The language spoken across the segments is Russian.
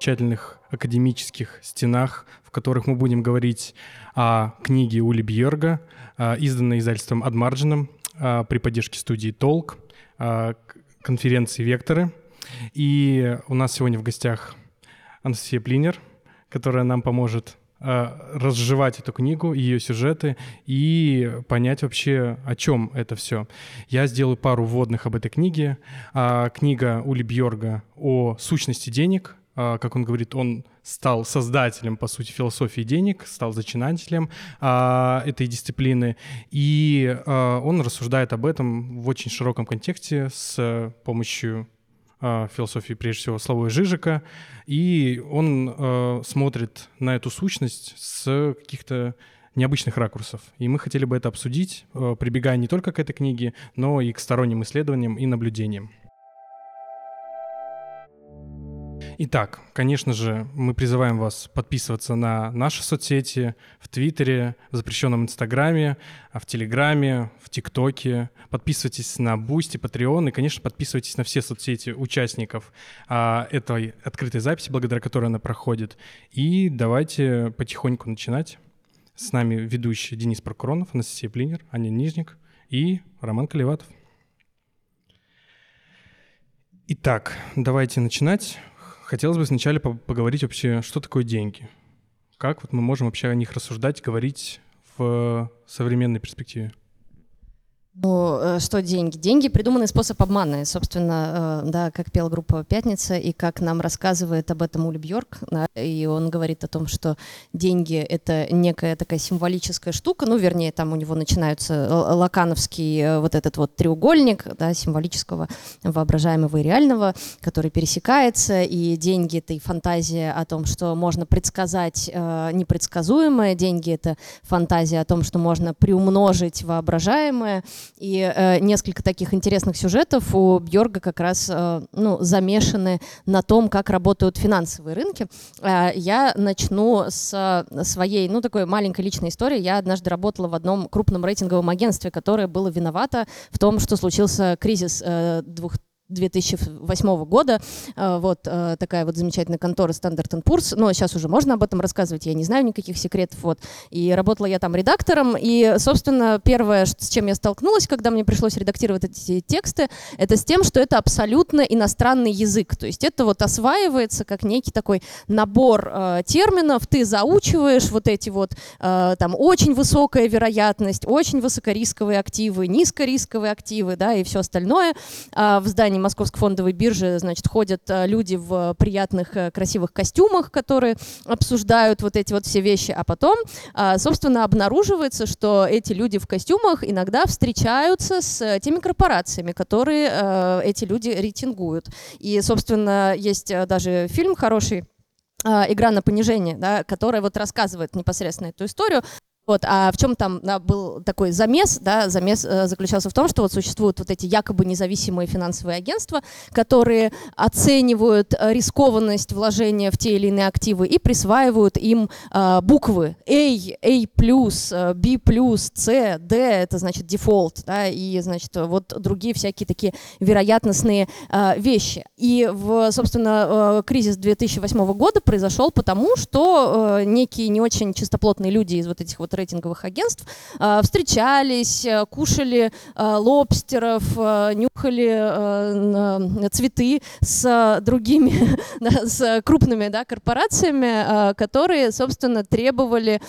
замечательных академических стенах, в которых мы будем говорить о книге Ули Бьерга, а, изданной издательством Адмарджином при поддержке студии «Толк», а, конференции «Векторы». И у нас сегодня в гостях Анастасия Плинер, которая нам поможет а, разжевать эту книгу, ее сюжеты и понять вообще, о чем это все. Я сделаю пару вводных об этой книге. Книга Ули Бьорга о сущности денег, а, как он говорит, он стал создателем, по сути, философии денег, стал зачинателем а, этой дисциплины, и а, он рассуждает об этом в очень широком контексте с помощью философии, прежде всего, Славой Жижика, и он смотрит на эту сущность с каких-то необычных ракурсов. И мы хотели бы это обсудить, прибегая не только к этой книге, но и к сторонним исследованиям и наблюдениям. Итак, конечно же, мы призываем вас подписываться на наши соцсети в Твиттере, в запрещенном Инстаграме, в Телеграме, в ТикТоке. Подписывайтесь на Boosty, Patreon и, конечно, подписывайтесь на все соцсети участников а, этой открытой записи, благодаря которой она проходит. И давайте потихоньку начинать. С нами ведущий Денис Прокуронов, Анастасия Плинер, Аня Нижник и Роман Колеватов. Итак, давайте начинать. Хотелось бы сначала поговорить вообще, что такое деньги. Как вот мы можем вообще о них рассуждать, говорить в современной перспективе? Ну, э, что деньги? Деньги — придуманный способ обмана. И, собственно, э, да, как пела группа «Пятница», и как нам рассказывает об этом Ули Бьорк, да, и он говорит о том, что деньги — это некая такая символическая штука, ну, вернее, там у него начинаются лакановский э, вот этот вот треугольник, да, символического, воображаемого и реального, который пересекается, и деньги — это и фантазия о том, что можно предсказать э, непредсказуемое, деньги — это фантазия о том, что можно приумножить воображаемое — и э, несколько таких интересных сюжетов у Бьорга как раз э, ну, замешаны на том, как работают финансовые рынки. Э, я начну с своей, ну, такой маленькой личной истории. Я однажды работала в одном крупном рейтинговом агентстве, которое было виновато в том, что случился кризис э, двух 2008 года. Э, вот э, такая вот замечательная контора Standard Poor's. Но сейчас уже можно об этом рассказывать, я не знаю никаких секретов. Вот. И работала я там редактором. И, собственно, первое, с чем я столкнулась, когда мне пришлось редактировать эти тексты, это с тем, что это абсолютно иностранный язык. То есть это вот осваивается как некий такой набор э, терминов. Ты заучиваешь вот эти вот там очень высокая вероятность, очень высокорисковые активы, низкорисковые активы, да, и все остальное в здании Московской фондовой биржи, значит, ходят э, люди в приятных, э, красивых костюмах, которые обсуждают вот эти вот все вещи, а потом, собственно, обнаруживается, что эти люди в костюмах иногда встречаются с теми корпорациями, которые э, эти люди рейтингуют. И, собственно, есть даже фильм хороший, игра на понижение, да, которая вот рассказывает непосредственно эту историю. Вот, а в чем там да, был такой замес? Да, замес э, заключался в том, что вот существуют вот эти якобы независимые финансовые агентства, которые оценивают э, рискованность вложения в те или иные активы и присваивают им э, буквы A, A+, B+, C, D, это значит дефолт, да, и, значит, вот другие всякие такие вероятностные э, вещи. И, в, собственно, э, кризис 2008 года произошел потому, что э, некие не очень чистоплотные люди из вот этих вот рейтинговых агентств, а, встречались, э, кушали э, лобстеров, э, нюхали цветы с другими, с крупными да, корпорациями, которые, собственно, требовали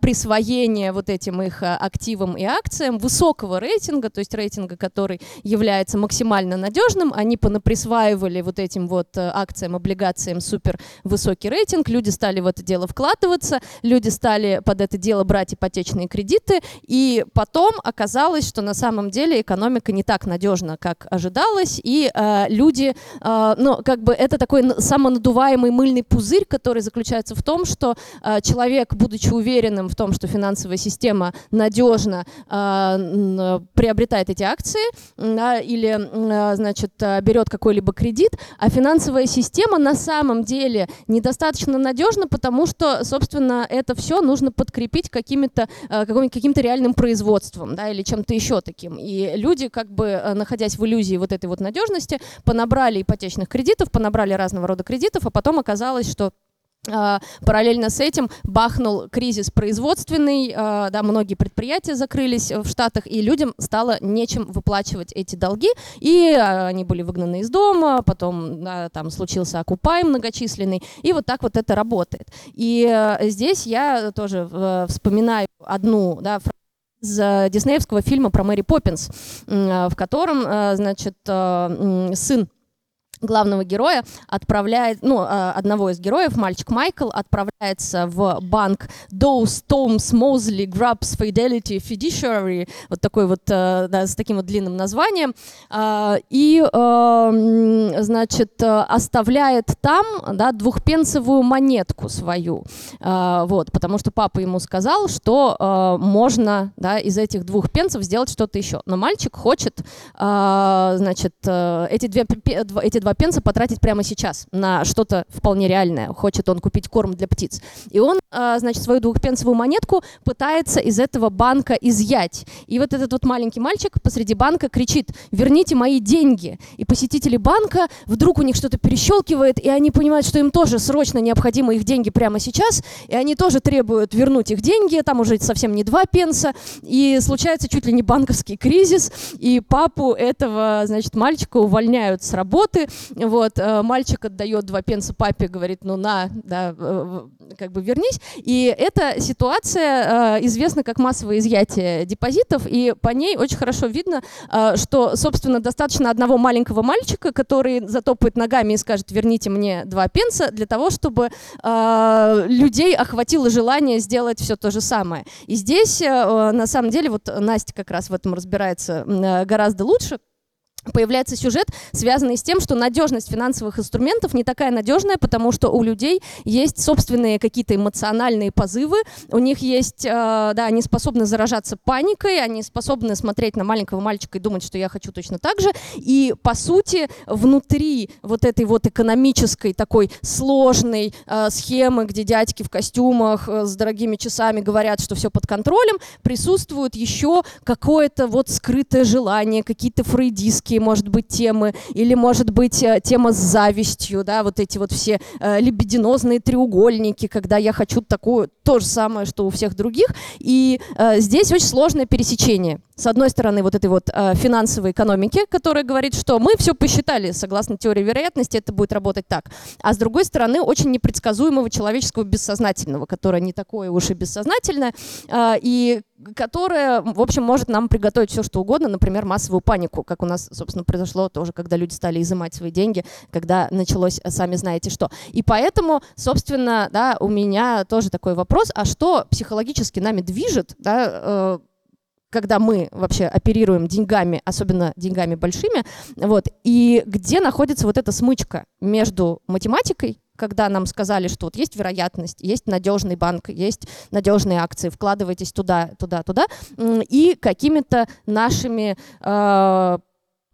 присвоения вот этим их активам и акциям высокого рейтинга, то есть рейтинга, который является максимально надежным. Они понаприсваивали вот этим вот акциям, облигациям супер высокий рейтинг, люди стали в это дело вкладываться, люди стали под это дело брать и ипотечные кредиты, и потом оказалось, что на самом деле экономика не так надежна, как ожидалось, и э, люди, э, ну, как бы это такой самонадуваемый мыльный пузырь, который заключается в том, что э, человек, будучи уверенным в том, что финансовая система надежна, э, приобретает эти акции да, или, э, значит, берет какой-либо кредит, а финансовая система на самом деле недостаточно надежна, потому что, собственно, это все нужно подкрепить какими-то э, каким-то реальным производством, да, или чем-то еще таким. И люди, как бы э, находясь в иллюзии вот этой вот надежности, понабрали ипотечных кредитов, понабрали разного рода кредитов, а потом оказалось, что параллельно с этим бахнул кризис производственный, а, да, многие предприятия закрылись в Штатах, и людям стало нечем выплачивать эти долги, и а, они были выгнаны из дома, потом да, там случился окупай многочисленный, и вот так вот это работает. И здесь я тоже вспоминаю одну да, из диснеевского фильма про Мэри Поппинс, в котором, значит, сын главного героя отправляет, ну, а, одного из героев, мальчик Майкл, отправляется в банк Dow Stones Mosley Grubbs Fidelity Fiduciary, вот такой вот, э, да, с таким вот длинным названием, а, и, э, значит, оставляет там, да, двухпенсовую монетку свою, а, вот, потому что папа ему сказал, что э, можно, да, из этих двух пенсов сделать что-то еще, но мальчик хочет, значит, эти, две, эти два два пенса потратить прямо сейчас на что-то вполне реальное. Хочет он купить корм для птиц. И он, а, значит, свою двухпенсовую монетку пытается из этого банка изъять. И вот этот вот маленький мальчик посреди банка кричит, верните мои деньги. И посетители банка, вдруг у них что-то перещелкивает, и они понимают, что им тоже срочно необходимы их деньги прямо сейчас, и они тоже требуют вернуть их деньги, там уже совсем не два пенса, и случается чуть ли не банковский кризис, и папу этого, значит, мальчика увольняют с работы, вот, э, мальчик отдает два пенса папе, говорит, ну на, да, как бы вернись. И эта ситуация э, известна как массовое изъятие депозитов, и по ней очень хорошо видно, э, что, собственно, достаточно одного маленького мальчика, который затопает ногами и скажет, верните мне два пенса, для того, чтобы людей охватило желание сделать все то же самое. И здесь, на самом деле, вот Настя как раз в этом разбирается гораздо лучше, появляется сюжет, связанный с тем, что надежность финансовых инструментов не такая надежная, потому что у людей есть собственные какие-то эмоциональные позывы, у них есть, э, да, они способны заражаться паникой, они способны смотреть на маленького мальчика и думать, что я хочу точно так же, и по сути внутри вот этой вот экономической такой сложной э, схемы, где дядьки в костюмах э, с дорогими часами говорят, что все под контролем, присутствует еще какое-то вот скрытое желание, какие-то фрейдистские такие, может быть, темы, или, может быть, э, тема с завистью, да, вот эти вот все э, лебединозные треугольники, когда я хочу такую, то же самое, что у всех других, и э, здесь очень сложное пересечение. С одной стороны, вот этой вот э, финансовой экономики, которая говорит, что мы все посчитали, согласно теории вероятности, это будет работать так. А с другой стороны, очень непредсказуемого человеческого бессознательного, которое не такое уж и бессознательное, э, и которое, в общем, может нам приготовить все, что угодно, например, массовую панику, как у нас, собственно, произошло тоже, когда люди стали изымать свои деньги, когда началось, э, сами знаете что. И поэтому, собственно, да, у меня тоже такой вопрос, а что психологически нами движет, да, э, когда мы вообще оперируем деньгами, особенно деньгами большими, вот, и где находится вот эта смычка между математикой, когда нам сказали, что вот есть вероятность, есть надежный банк, есть надежные акции, вкладывайтесь туда, туда, туда, и какими-то нашими э,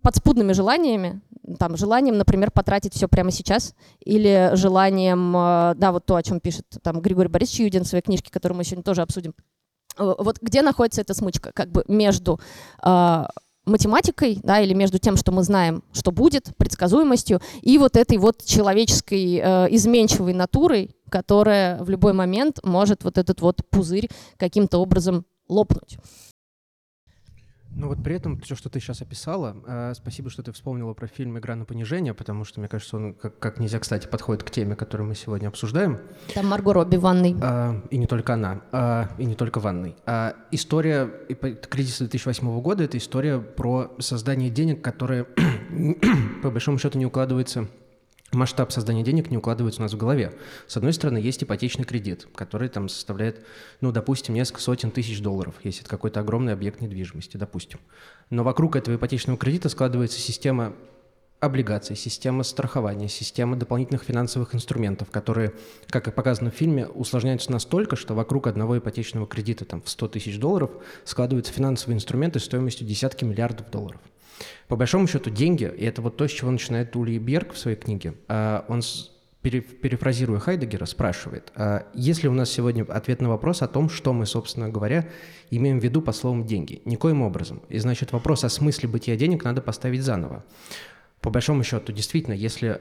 подспудными желаниями, там, желанием, например, потратить все прямо сейчас, или желанием, э, да, вот то, о чем пишет там Григорий Борисович Юдин в своей книжке, которую мы сегодня тоже обсудим, вот где находится эта смычка, как бы между э, математикой, да, или между тем, что мы знаем, что будет, предсказуемостью, и вот этой вот человеческой э, изменчивой натурой, которая в любой момент может вот этот вот пузырь каким-то образом лопнуть. Ну вот при этом все, что ты сейчас описала, э, спасибо, что ты вспомнила про фильм «Игра на понижение», потому что, мне кажется, он как, как нельзя, кстати, подходит к теме, которую мы сегодня обсуждаем. Там Марго Робби в ванной. А, и не только она, а, и не только в ванной. А, история кризиса 2008 года — это история про создание денег, которые, по большому счету, не укладываются масштаб создания денег не укладывается у нас в голове. С одной стороны, есть ипотечный кредит, который там составляет, ну, допустим, несколько сотен тысяч долларов, если это какой-то огромный объект недвижимости, допустим. Но вокруг этого ипотечного кредита складывается система облигаций, система страхования, система дополнительных финансовых инструментов, которые, как и показано в фильме, усложняются настолько, что вокруг одного ипотечного кредита там, в 100 тысяч долларов складываются финансовые инструменты стоимостью десятки миллиардов долларов. По большому счету деньги, и это вот то, с чего начинает Ули Берг в своей книге, а, он перефразируя Хайдегера, спрашивает, а есть ли у нас сегодня ответ на вопрос о том, что мы, собственно говоря, имеем в виду по словам «деньги»? Никоим образом. И значит, вопрос о смысле бытия денег надо поставить заново. По большому счету, действительно, если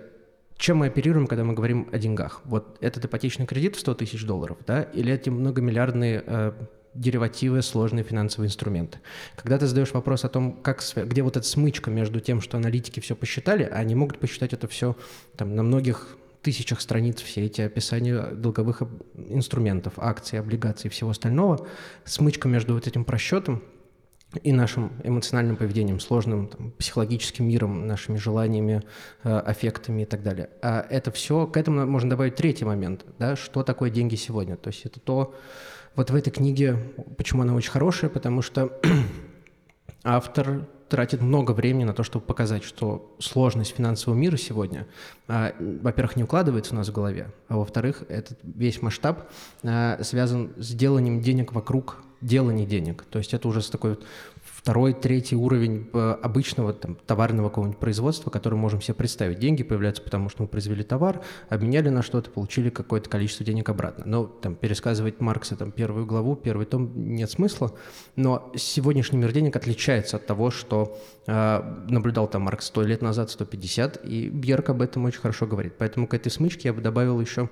чем мы оперируем, когда мы говорим о деньгах? Вот этот ипотечный кредит в 100 тысяч долларов, да, или эти многомиллиардные э, деривативы, сложные финансовые инструменты. Когда ты задаешь вопрос о том, как, где вот эта смычка между тем, что аналитики все посчитали, а они могут посчитать это все там, на многих тысячах страниц, все эти описания долговых инструментов, акций, облигаций и всего остального, смычка между вот этим просчетом и нашим эмоциональным поведением, сложным там, психологическим миром, нашими желаниями, э, аффектами и так далее. А это все, к этому можно добавить третий момент, да, что такое деньги сегодня. То есть это то, вот в этой книге, почему она очень хорошая, потому что автор тратит много времени на то, чтобы показать, что сложность финансового мира сегодня, а, во-первых, не укладывается у нас в голове, а во-вторых, этот весь масштаб а, связан с деланием денег вокруг делания денег. То есть это уже такой второй, третий уровень э, обычного там, товарного какого-нибудь производства, который можем себе представить. Деньги появляются потому, что мы произвели товар, обменяли на что-то, получили какое-то количество денег обратно. Но там, пересказывать Маркса там, первую главу, первый том нет смысла, но сегодняшний мир денег отличается от того, что э, наблюдал там Маркс сто лет назад, 150, и Бьерк об этом очень хорошо говорит. Поэтому к этой смычке я бы добавил еще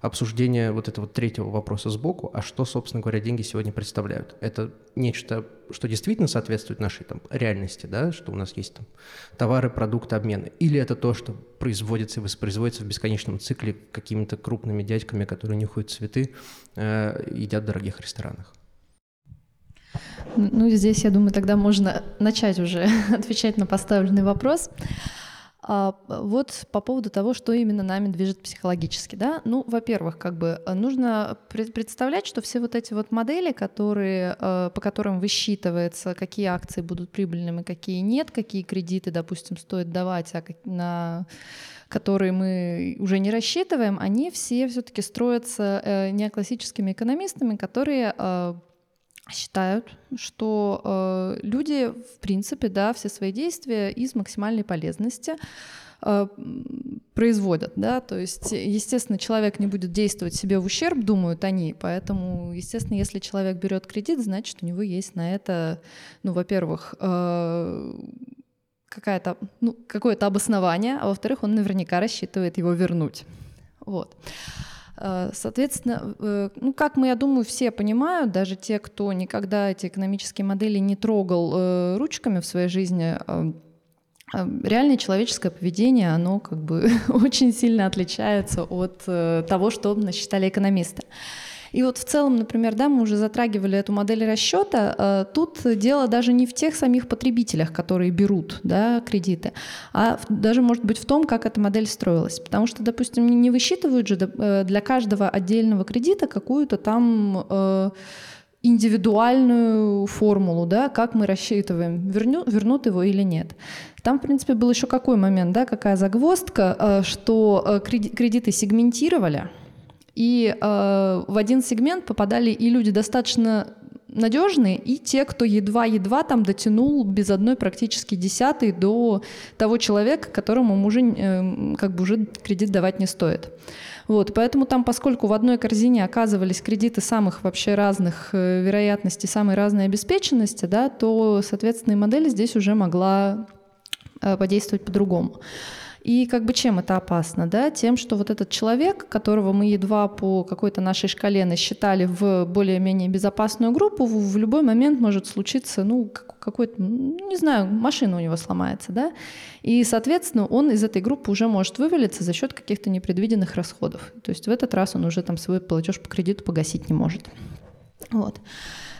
обсуждение вот этого третьего вопроса сбоку, а что, собственно говоря, деньги сегодня представляют. Это нечто, что действительно соответствует нашей там, реальности, да, что у нас есть там товары, продукты, обмены, или это то, что производится и воспроизводится в бесконечном цикле какими-то крупными дядьками, которые нюхают цветы, э, едят в дорогих ресторанах. Ну, здесь, я думаю, тогда можно начать уже отвечать на поставленный вопрос. А, вот по поводу того, что именно нами движет психологически, да, ну, во-первых, как бы э, нужно представлять, что все вот эти вот модели, которые, э, по которым высчитывается, какие акции будут прибыльными, какие нет, какие кредиты, допустим, стоит давать, а на которые мы уже не рассчитываем, они все все-таки строятся э, неоклассическими экономистами, которые считают, что э, люди, в принципе, да, все свои действия из максимальной полезности э, производят, да, то есть, естественно, человек не будет действовать себе в ущерб, думают они, поэтому, естественно, если человек берет кредит, значит, у него есть на это, ну, во-первых, э, какая-то, ну, какое-то обоснование, а во-вторых, он наверняка рассчитывает его вернуть, вот. Соответственно, э, ну, как мы, я думаю, все понимают, даже те, кто никогда эти экономические модели не трогал э, ручками в своей жизни, реальное человеческое поведение, оно как бы очень сильно отличается от того, что насчитали экономисты. И вот в целом, например, да, мы уже затрагивали эту модель расчета. Э, тут дело даже не в тех самих потребителях, которые берут да, кредиты, а даже, может быть, в том, как эта модель строилась. Потому что, допустим, не высчитывают же э, для каждого отдельного кредита какую-то там э, индивидуальную формулу, да, как мы рассчитываем, верню, вернут его или нет. Там, в принципе, был еще какой момент, да, какая загвоздка, что кредиты сегментировали, и э, в один сегмент попадали и люди достаточно надежные, и те, кто едва-едва там дотянул без одной практически десятой до того человека, которому уже э, как бы уже кредит давать не стоит. Вот, поэтому там, поскольку в одной корзине оказывались кредиты самых вообще разных э, вероятностей, самой разной обеспеченности, да, то, соответственно, и модель здесь уже могла э, подействовать по-другому. И как бы чем это опасно? Да? Тем, что вот этот человек, которого мы едва по какой-то нашей шкале насчитали в более-менее безопасную группу, в любой момент может случиться, ну, какой-то, не знаю, машина у него сломается, да, и, соответственно, он из этой группы уже может вывалиться за счет каких-то непредвиденных расходов. То есть в этот раз он уже там свой платеж по кредиту погасить не может. Вот.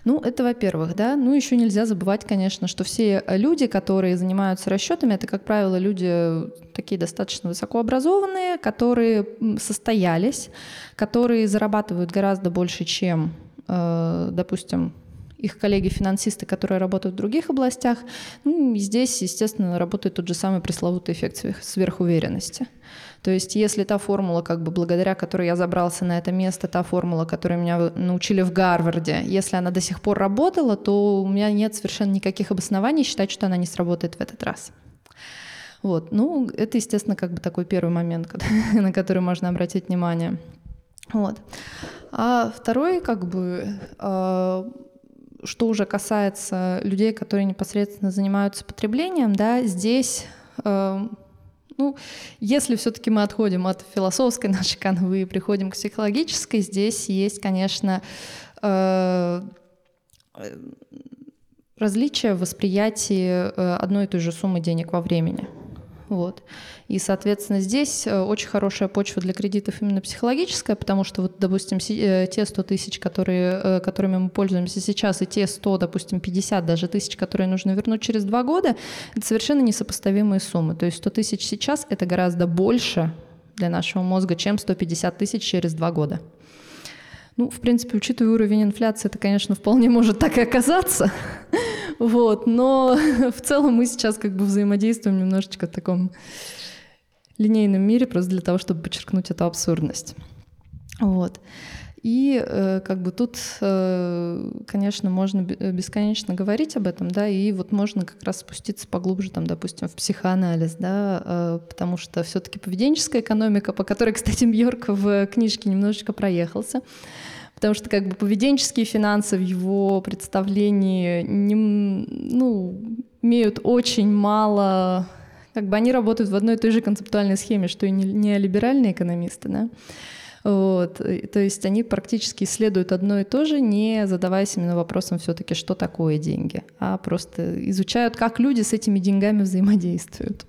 Ну, это во-первых, да. Ну, еще нельзя забывать, конечно, что все люди, которые занимаются расчетами, это, как правило, люди такие достаточно высокообразованные, которые состоялись, которые зарабатывают гораздо больше, чем, э, допустим, их коллеги-финансисты, которые работают в других областях. Ну, здесь, естественно, работает тот же самый пресловутый эффект сверхуверенности. То есть если та формула, как бы благодаря которой я забрался на это место, та формула, которую меня научили в Гарварде, если она до сих пор работала, то у меня нет совершенно никаких обоснований считать, что она не сработает в этот раз. Вот. Ну, это, естественно, как бы такой первый момент, на который можно обратить внимание. Вот. А второй, как бы, а, что уже касается людей, которые непосредственно занимаются потреблением, да, здесь а, ну, если все-таки мы отходим от философской нашей канвы и приходим к психологической, здесь есть, конечно, э, различия в восприятии э, одной и той же суммы денег во времени. Вот. И, соответственно, здесь э, очень хорошая почва для кредитов именно психологическая, потому что, вот, допустим, э, те 100 тысяч, которые, э, которыми мы пользуемся сейчас, и те 100, допустим, 50 даже тысяч, которые нужно вернуть через два года, это совершенно несопоставимые суммы. То есть 100 тысяч сейчас — это гораздо больше для нашего мозга, чем 150 тысяч через два года. Ну, в принципе, учитывая уровень инфляции, это, конечно, вполне может так и оказаться. Вот, но в целом мы сейчас как бы взаимодействуем немножечко в таком линейном мире, просто для того, чтобы подчеркнуть эту абсурдность. Вот. И э, как бы тут, э, конечно, можно бесконечно говорить об этом, да, и вот можно как раз спуститься поглубже, там, допустим, в психоанализ, да, э, потому что все-таки поведенческая экономика, по которой, кстати, Бьорк в книжке немножечко проехался, потому что как бы поведенческие финансы в его представлении не, ну, имеют очень мало, как бы они работают в одной и той же концептуальной схеме, что и неолиберальные экономисты, да. Вот. То есть они практически исследуют одно и то же, не задаваясь именно вопросом все-таки, что такое деньги, а просто изучают, как люди с этими деньгами взаимодействуют.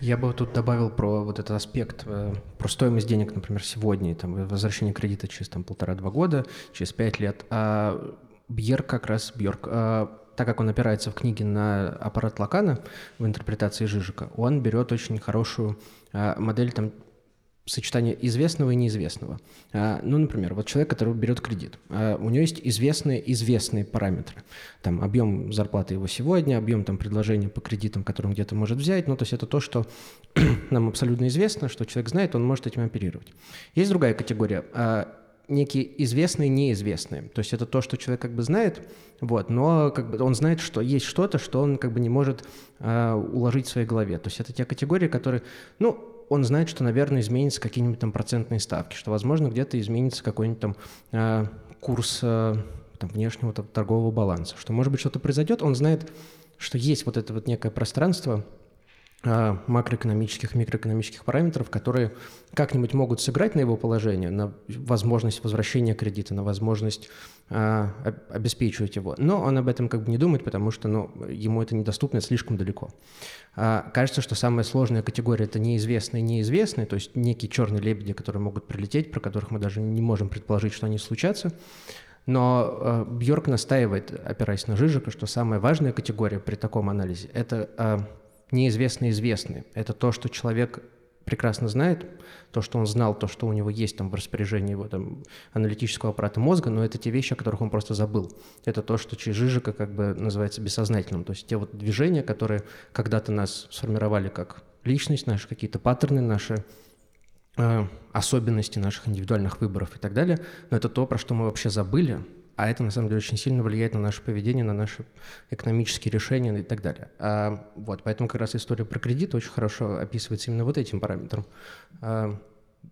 Я бы тут добавил про вот этот аспект, э, про стоимость денег, например, сегодня, там, возвращение кредита через там, полтора-два года, через пять лет. А Бьерк как раз, Бьерк, а, так как он опирается в книге на аппарат Лакана в интерпретации Жижика, он берет очень хорошую а, модель там сочетание известного и неизвестного. А, ну, например, вот человек, который берет кредит, а, у него есть известные известные параметры. Там объем зарплаты его сегодня, объем там предложения по кредитам, которые он где-то может взять. Ну, то есть это то, что нам абсолютно известно, что человек знает, он может этим оперировать. Есть другая категория а, некие известные, неизвестные. То есть это то, что человек как бы знает, вот, но как бы он знает, что есть что-то, что он как бы не может э, уложить в своей голове. То есть это те категории, которые, ну, он знает, что, наверное, изменятся какие-нибудь там процентные ставки, что, возможно, где-то изменится какой-нибудь там э, курс э, там, внешнего там, торгового баланса, что, может быть, что-то произойдет, он знает, что есть вот это вот некое пространство, макроэкономических, микроэкономических параметров, которые как-нибудь могут сыграть на его положение, на возможность возвращения кредита, на возможность э, обеспечивать его. Но он об этом как бы не думает, потому что ну, ему это недоступно слишком далеко. А, кажется, что самая сложная категория – это неизвестные неизвестные, то есть некие черные лебеди, которые могут прилететь, про которых мы даже не можем предположить, что они случатся. Но э, Бьорк настаивает, опираясь на Жижика, что самая важная категория при таком анализе – это э, неизвестно известны. Это то, что человек прекрасно знает, то, что он знал, то, что у него есть там в распоряжении его там аналитического аппарата мозга, но это те вещи, о которых он просто забыл. Это то, что через как бы называется бессознательным. То есть те вот движения, которые когда-то нас сформировали как личность, наши какие-то паттерны, наши э, особенности наших индивидуальных выборов и так далее, но это то, про что мы вообще забыли, а это на самом деле очень сильно влияет на наше поведение, на наши экономические решения и так далее. А, вот, поэтому как раз история про кредит очень хорошо описывается именно вот этим параметром. А,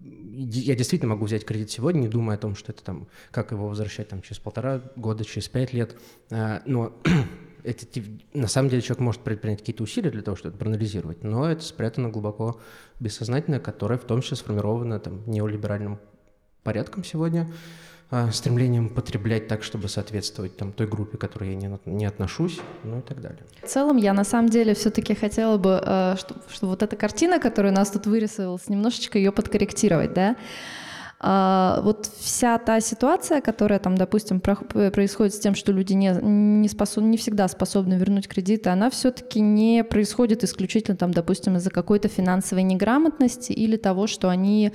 я действительно могу взять кредит сегодня, не думая о том, что это там, как его возвращать там через полтора года, через пять лет, а, но это, на самом деле человек может предпринять какие-то усилия для того, чтобы это проанализировать, но это спрятано глубоко бессознательно, которое в том числе сформировано там неолиберальным порядком сегодня, стремлением потреблять так, чтобы соответствовать там, той группе, к которой я не, не отношусь, ну и так далее. В целом я на самом деле все-таки хотела бы, э, чтобы, чтобы вот эта картина, которая у нас тут вырисовалась, немножечко ее подкорректировать, да. А, вот вся та ситуация, которая там, допустим, происходит с тем, что люди не, не, способ, не всегда способны вернуть кредиты, она все-таки не происходит исключительно, там, допустим, из-за какой-то финансовой неграмотности или того, что они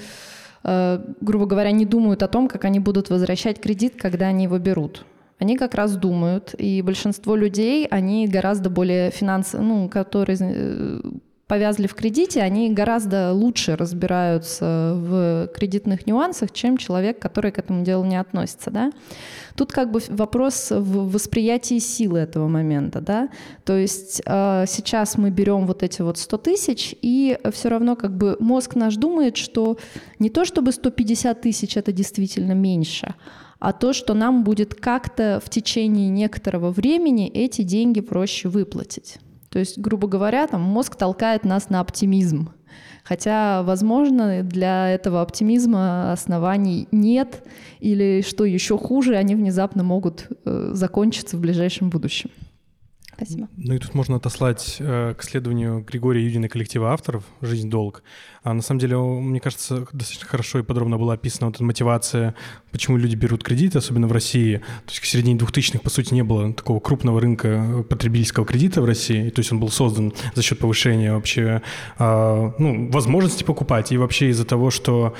грубо говоря, не думают о том, как они будут возвращать кредит, когда они его берут. Они как раз думают, и большинство людей, они гораздо более финансово, ну, которые э, повязли в кредите, они гораздо лучше разбираются в кредитных нюансах, чем человек, который к этому делу не относится, да. Тут как бы вопрос в восприятии силы этого момента, да. То есть э, сейчас мы берем вот эти вот 100 тысяч, и все равно как бы мозг наш думает, что не то чтобы 150 тысяч это действительно меньше, а то, что нам будет как-то в течение некоторого времени эти деньги проще выплатить. То есть, грубо говоря, там мозг толкает нас на оптимизм. Хотя, возможно, для этого оптимизма оснований нет, или что еще хуже, они внезапно могут э, закончиться в ближайшем будущем. Спасибо. Ну и тут можно отослать э, к исследованию Григория Юдина коллектива авторов «Жизнь долг». А на самом деле, мне кажется, достаточно хорошо и подробно была описана вот эта мотивация, почему люди берут кредиты, особенно в России. То есть к середине 2000-х, по сути, не было такого крупного рынка потребительского кредита в России. То есть он был создан за счет повышения вообще э, ну, возможности покупать и вообще из-за того, что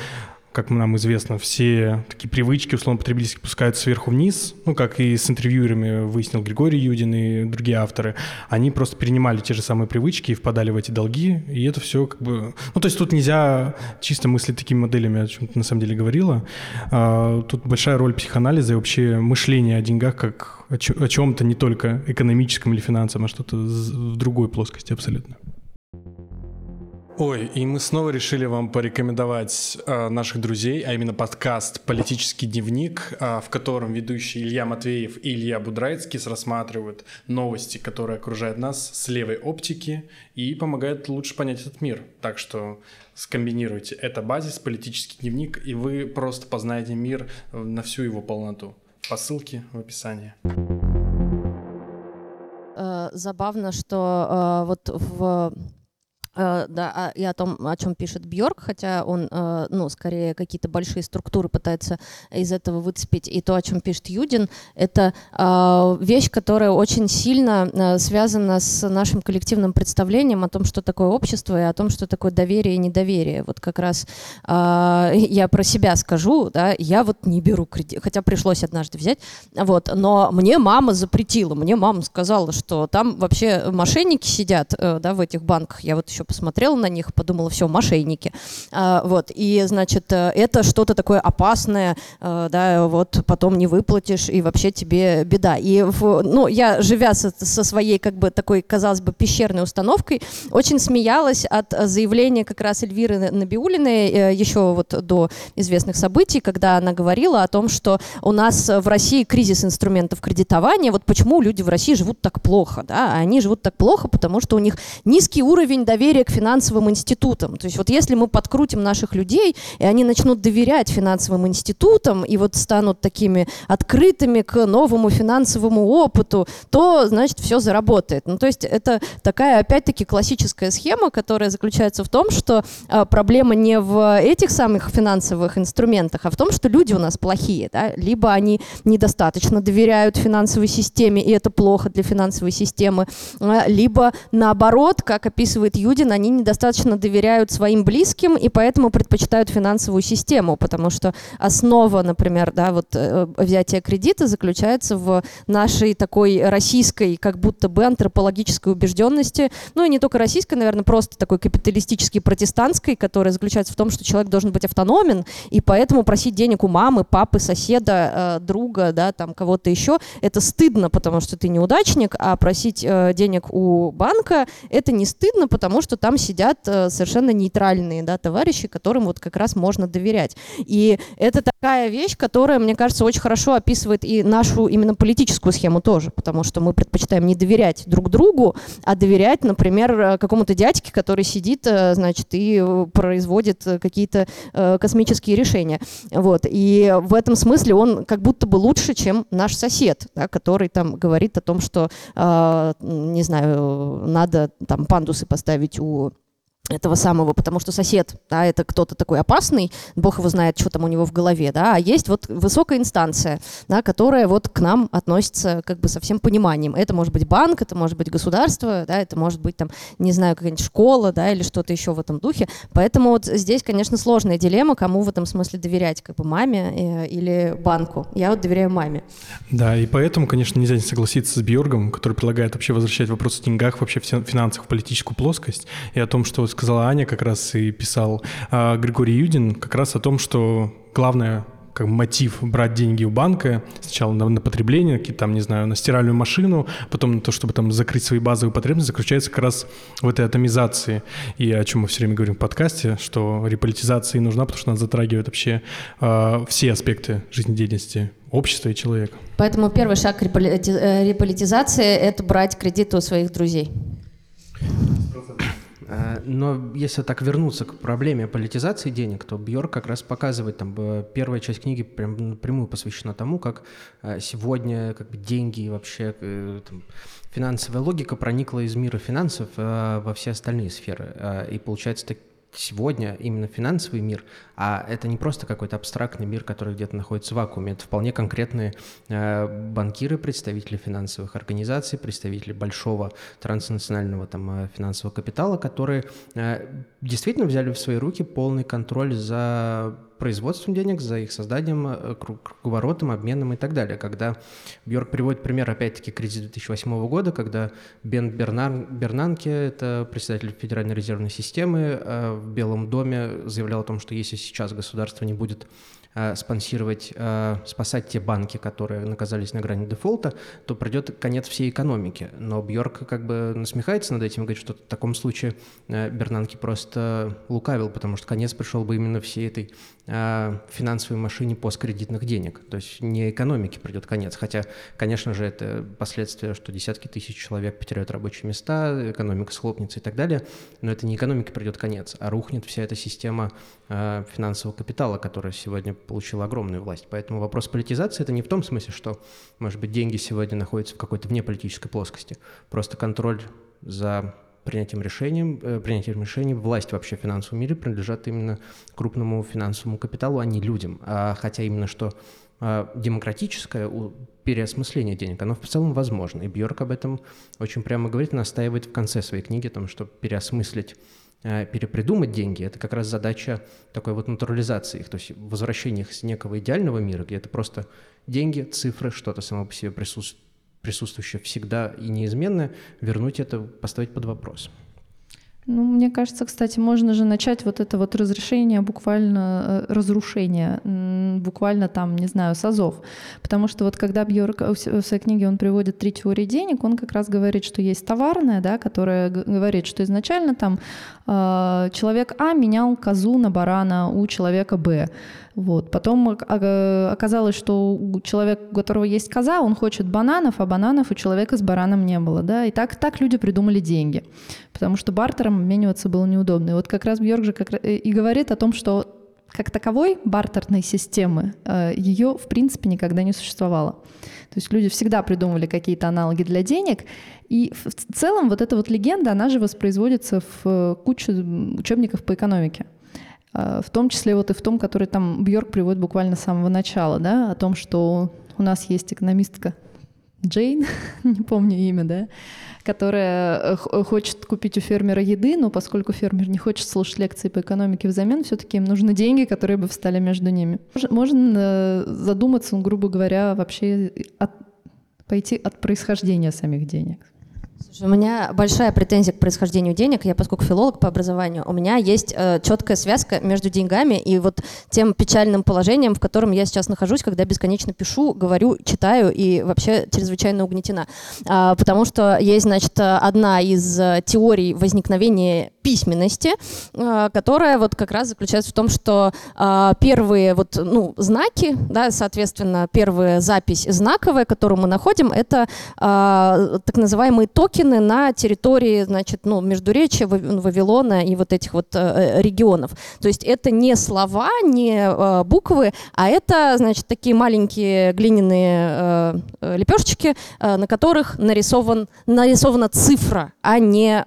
как нам известно, все такие привычки условно-потребительские пускают сверху вниз, ну, как и с интервьюерами выяснил Григорий Юдин и другие авторы, они просто перенимали те же самые привычки и впадали в эти долги, и это все как бы... Ну, то есть тут нельзя чисто мыслить такими моделями, о чем ты на самом деле говорила. А, тут большая роль психоанализа и вообще мышления о деньгах как о чем-то не только экономическом или финансовом, а что-то в другой плоскости абсолютно. Ой, и мы снова решили вам порекомендовать э, наших друзей, а именно подкаст «Политический дневник», э, в котором ведущие Илья Матвеев и Илья Будрайцкий рассматривают новости, которые окружают нас с левой оптики и помогают лучше понять этот мир. Так что скомбинируйте. Это базис, политический дневник, и вы просто познаете мир на всю его полноту. По ссылке в описании. Э, забавно, что э, вот в да, а, и о том, о чем пишет Бьорк, хотя он, э, ну, скорее какие-то большие структуры пытается из этого выцепить. И то, о чем пишет Юдин, это э, вещь, которая очень сильно связана с нашим коллективным представлением о том, что такое общество, и о том, что такое доверие и недоверие. Вот как раз я про себя скажу, да, я вот не беру кредит, хотя пришлось однажды взять, вот, но мне мама запретила, мне мама сказала, что там вообще мошенники сидят, да, в этих банках. Я вот еще посмотрела на них, подумала, все, мошенники. А, вот, и, значит, э, это что-то такое опасное, а, да, вот потом не выплатишь, и вообще тебе беда. И, ну, я, живя со, своей, как бы, такой, казалось бы, пещерной установкой, очень смеялась от заявления как раз Эльвиры Набиулиной э, еще вот до известных событий, когда она говорила о том, что у нас в России кризис инструментов кредитования, вот почему люди в России живут так плохо, да, они живут так плохо, потому что у них низкий уровень доверия доверие к финансовым институтам. То есть вот если мы подкрутим наших людей, и они начнут доверять финансовым институтам, и вот станут такими открытыми к новому финансовому опыту, то, значит, все заработает. Ну, то есть это такая, опять-таки, классическая схема, которая заключается в том, что а, проблема не в этих самых финансовых инструментах, а в том, что люди у нас плохие, да? либо они недостаточно доверяют финансовой системе, и это плохо для финансовой системы, а, либо наоборот, как описывает Юдин, уверен, они недостаточно доверяют своим близким и поэтому предпочитают финансовую систему, потому что основа, например, да, вот э, взятия кредита заключается в нашей такой российской, как будто бы антропологической убежденности, ну и не только российской, наверное, просто такой капиталистической, протестантской, которая заключается в том, что человек должен быть автономен, и поэтому просить денег у мамы, папы, соседа, э, друга, да, там кого-то еще, это стыдно, потому что ты неудачник, а просить э, денег у банка это не стыдно, потому что там сидят э, совершенно нейтральные да, товарищи, которым вот как раз можно доверять. И это такая вещь, которая, мне кажется, очень хорошо описывает и нашу именно политическую схему тоже, потому что мы предпочитаем не доверять друг другу, а доверять, например, э, какому-то дядьке, который сидит, э, значит, и производит какие-то космические решения. Вот. И в этом смысле он как будто бы лучше, чем наш сосед, да, который там говорит о том, что, не знаю, надо там пандусы поставить у этого самого, потому что сосед, да, это кто-то такой опасный, бог его знает, что там у него в голове, да, а есть вот высокая инстанция, да, которая вот к нам относится как бы со всем пониманием. Это может быть банк, это может быть государство, да, это может быть там, не знаю, какая-нибудь школа, да, или что-то еще в этом духе. Поэтому вот здесь, конечно, сложная дилемма, кому в этом смысле доверять, как бы маме э, или банку. Я вот доверяю маме. Да, и поэтому, конечно, нельзя не согласиться с Бьоргом, который предлагает вообще возвращать вопрос о деньгах, вообще в финансах в политическую плоскость, и о том, что сказала Аня, как раз и писал а, Григорий Юдин, как раз о том, что главное как мотив брать деньги у банка сначала на, на потребление, какие там, не знаю, на стиральную машину, потом на то, чтобы там закрыть свои базовые потребности, заключается как раз в этой атомизации. И о чем мы все время говорим в подкасте, что реполитизация нужна, потому что она затрагивает вообще э, все аспекты жизнедеятельности общества и человека. Поэтому первый шаг реполити э, реполитизации – это брать кредиты у своих друзей. Э, но если так вернуться к проблеме политизации денег, то Бьорк как раз показывает, там первая часть книги прям напрямую посвящена тому, как э, сегодня как бы деньги и вообще э, там, финансовая логика проникла из мира финансов во все остальные сферы. И получается так, сегодня именно финансовый мир, а это не просто какой-то абстрактный мир, который где-то находится в вакууме, это вполне конкретные э, банкиры, представители финансовых организаций, представители большого транснационального там, э, финансового капитала, которые э, действительно взяли в свои руки полный контроль за производством денег, за их созданием, круговоротом, обменом и так далее. Когда Бьорк приводит пример, опять-таки, кризис 2008 года, когда Бен Бернан, Бернанке, это председатель Федеральной резервной системы, в Белом доме заявлял о том, что если сейчас государство не будет спонсировать, э, спасать те банки, которые наказались на грани дефолта, то придет конец всей экономики. Но Бьорк как бы насмехается над этим и говорит, что в таком случае э, Бернанки просто лукавил, потому что конец пришел бы именно всей этой финансовой машине посткредитных денег. То есть не экономике придет конец. Хотя, конечно же, это последствия, что десятки тысяч человек потеряют рабочие места, экономика схлопнется и так далее. Но это не экономике придет конец, а рухнет вся эта система финансового капитала, которая сегодня получила огромную власть. Поэтому вопрос политизации это не в том смысле, что, может быть, деньги сегодня находятся в какой-то внеполитической плоскости. Просто контроль за принятием решений, э, принятием решений власть вообще в финансовом мире принадлежат именно крупному финансовому капиталу, а не людям. А, хотя именно что а, демократическое переосмысление денег, оно в целом возможно. И Бьорк об этом очень прямо говорит, настаивает в конце своей книги о том, что переосмыслить перепридумать деньги, это как раз задача такой вот натурализации их, то есть возвращения их с некого идеального мира, где это просто деньги, цифры, что-то само по себе присутствующее всегда и неизменное, вернуть это, поставить под вопрос. Ну, мне кажется, кстати, можно же начать вот это вот разрешение буквально, э, разрушение, буквально там, не знаю, с азов. Потому что вот когда Бьорк в своей книге он приводит три теории денег, он как раз говорит, что есть товарная, да, которая говорит, что изначально там э, человек А менял козу на барана у человека Б. Вот. Потом оказалось, что у человека, у которого есть коза, он хочет бананов, а бананов у человека с бараном не было. Да? И так, так люди придумали деньги, потому что бартером обмениваться было неудобно. И вот как раз Бьорк же как, и говорит о том, что как таковой бартерной системы э, ее в принципе никогда не существовало. То есть люди всегда придумывали какие-то аналоги для денег, и в целом вот эта вот легенда, она же воспроизводится в э, куче учебников по экономике. А, в том числе вот и в том, который там Бьорк приводит буквально с самого начала, да, о том, что у нас есть экономистка Джейн, не помню имя, да, которая э, хочет купить у фермера еды, но поскольку фермер не хочет слушать лекции по экономике взамен, все-таки им нужны деньги, которые бы встали между ними. Можно э, задуматься, грубо говоря, вообще от, пойти от происхождения самих денег. У меня большая претензия к происхождению денег. Я, поскольку филолог по образованию, у меня есть э, четкая связка между деньгами и вот тем печальным положением, в котором я сейчас нахожусь, когда бесконечно пишу, говорю, читаю и вообще чрезвычайно угнетена. А, потому что есть, значит, одна из э, теорий возникновения письменности, э, которая вот как раз заключается в том, что э, первые вот, ну, знаки, да, соответственно, первая запись знаковая, которую мы находим, это э, так называемые токены, токены на территории, значит, ну, Междуречия, Вавилона и вот этих вот регионов. То есть это не слова, не буквы, а это, значит, такие маленькие глиняные лепешечки, на которых нарисован, нарисована цифра, а не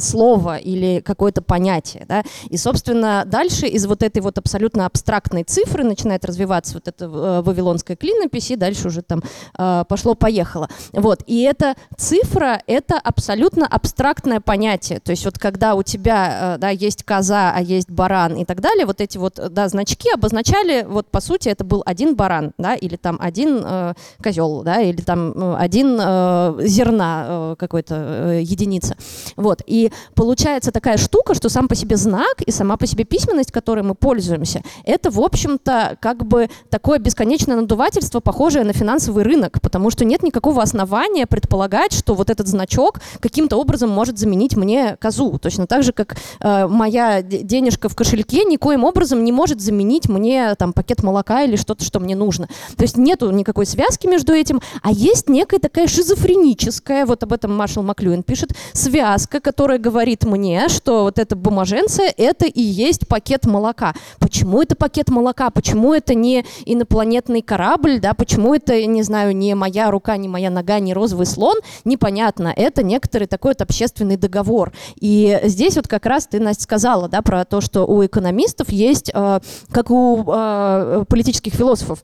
слово или какое-то понятие. Да? И, собственно, дальше из вот этой вот абсолютно абстрактной цифры начинает развиваться вот эта э, вавилонская клинопись, и дальше уже там э, пошло-поехало. Вот. И эта цифра — это абсолютно абстрактное понятие. То есть вот когда у тебя э, да, есть коза, а есть баран и так далее, вот эти вот да, значки обозначали, вот по сути это был один баран, да, или там один э, козел, да, или там один э, зерна э, какой-то э, единица. Вот. И получается такая штука, что сам по себе знак и сама по себе письменность, которой мы пользуемся, это, в общем-то, как бы такое бесконечное надувательство, похожее на финансовый рынок, потому что нет никакого основания предполагать, что вот этот значок каким-то образом может заменить мне козу. Точно так же, как э, моя денежка в кошельке никоим образом не может заменить мне там пакет молока или что-то, что мне нужно. То есть нету никакой связки между этим, а есть некая такая шизофреническая, вот об этом Маршал Маклюин пишет, связка, которая говорит мне, что вот эта бумаженция — это и есть пакет молока. Почему это пакет молока? Почему это не инопланетный корабль? Да? Почему это, не знаю, не моя рука, не моя нога, не розовый слон? Непонятно. Это некоторый такой вот общественный договор. И здесь вот как раз ты, Настя, сказала да, про то, что у экономистов есть, э, как у э, политических философов,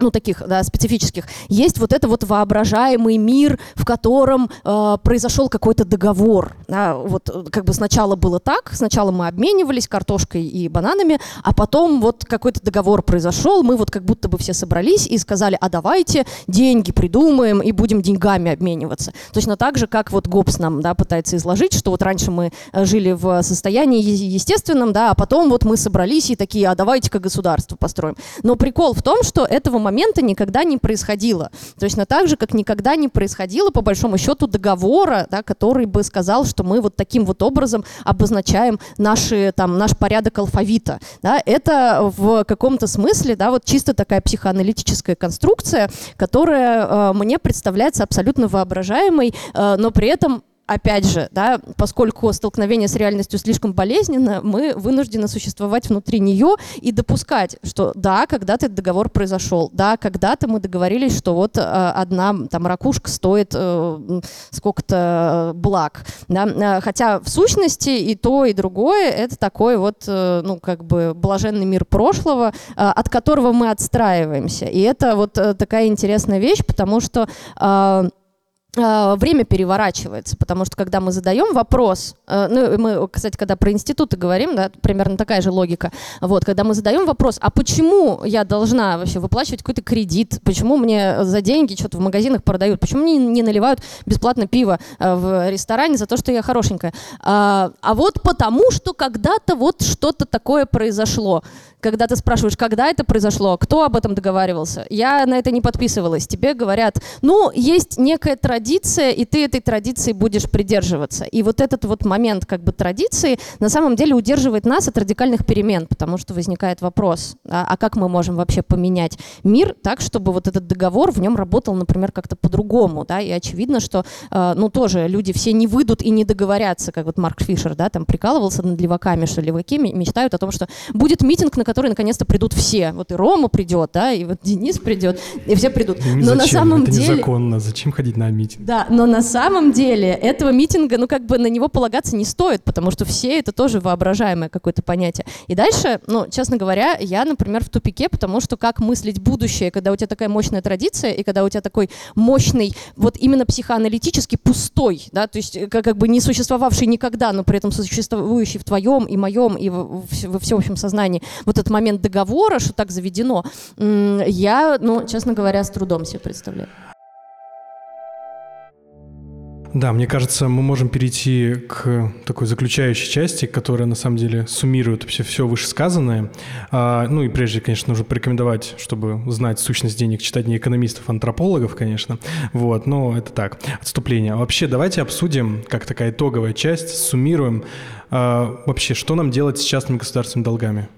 ну, таких, да, специфических, есть вот это вот воображаемый мир, в котором э, произошел какой-то договор. Да, вот э, как бы сначала было так, сначала мы обменивались картошкой и бананами, а потом вот какой-то договор произошел, мы вот как будто бы все собрались и сказали, а давайте деньги придумаем и будем деньгами обмениваться. Точно так же, как вот Гоббс нам, да, пытается изложить, что вот раньше мы э, жили в состоянии естественном, да, а потом вот мы собрались и такие, а давайте-ка государство построим. Но прикол в том, что этого момента никогда не происходило. Точно так же, как никогда не происходило, по большому счету, договора, да, который бы сказал, что мы вот таким вот образом обозначаем наши, там, наш порядок алфавита. Да. Это в каком-то смысле да, вот чисто такая психоаналитическая конструкция, которая э, мне представляется абсолютно воображаемой, э, но при этом опять же, да, поскольку столкновение с реальностью слишком болезненно, мы вынуждены существовать внутри нее и допускать, что да, когда-то этот договор произошел, да, когда-то мы договорились, что вот э, одна там ракушка стоит э, сколько-то благ, да, э, хотя в сущности и то, и другое это такой вот, э, ну, как бы блаженный мир прошлого, э, от которого мы отстраиваемся, и это вот э, такая интересная вещь, потому что э, время переворачивается, потому что когда мы задаем вопрос, э, ну мы, кстати, когда про институты говорим, да, примерно такая же логика, вот, когда мы задаем вопрос, а почему я должна вообще выплачивать какой-то кредит, почему мне за деньги что-то в магазинах продают, почему мне не наливают бесплатно пиво э, в ресторане за то, что я хорошенькая, а, а вот потому, что когда-то вот что-то такое произошло, когда ты спрашиваешь, когда это произошло, кто об этом договаривался, я на это не подписывалась, тебе говорят, ну, есть некая традиция, и ты этой традиции будешь придерживаться. И вот этот вот момент как бы традиции на самом деле удерживает нас от радикальных перемен, потому что возникает вопрос, а, а как мы можем вообще поменять мир так, чтобы вот этот договор в нем работал, например, как-то по-другому, да, и очевидно, что, э, ну, тоже люди все не выйдут и не договорятся, как вот Марк Фишер, да, там прикалывался над леваками, что леваки мечтают о том, что будет митинг, на который наконец-то придут все. Вот и Рома придет, да, и вот Денис придет, и все придут. Но Зачем? на самом это деле... незаконно. Зачем ходить на митинг? Да, но на самом деле этого митинга, ну как бы на него полагаться не стоит, потому что все это тоже воображаемое какое-то понятие. И дальше, ну, честно говоря, я, например, в тупике, потому что как мыслить будущее, когда у тебя такая мощная традиция, и когда у тебя такой мощный, вот именно психоаналитически пустой, да, то есть как, как бы не существовавший никогда, но при этом существующий в твоем и моем и во всеобщем сознании вот этот момент договора, что так заведено, я, ну, честно говоря, с трудом себе представляю. Да, мне кажется, мы можем перейти к такой заключающей части, которая на самом деле суммирует вообще все вышесказанное. А, ну и прежде, конечно, нужно порекомендовать, чтобы знать сущность денег, читать не экономистов, а антропологов, конечно. Вот, но это так, отступление. Вообще, давайте обсудим, как такая итоговая часть, суммируем а, вообще, что нам делать с частными государственными долгами.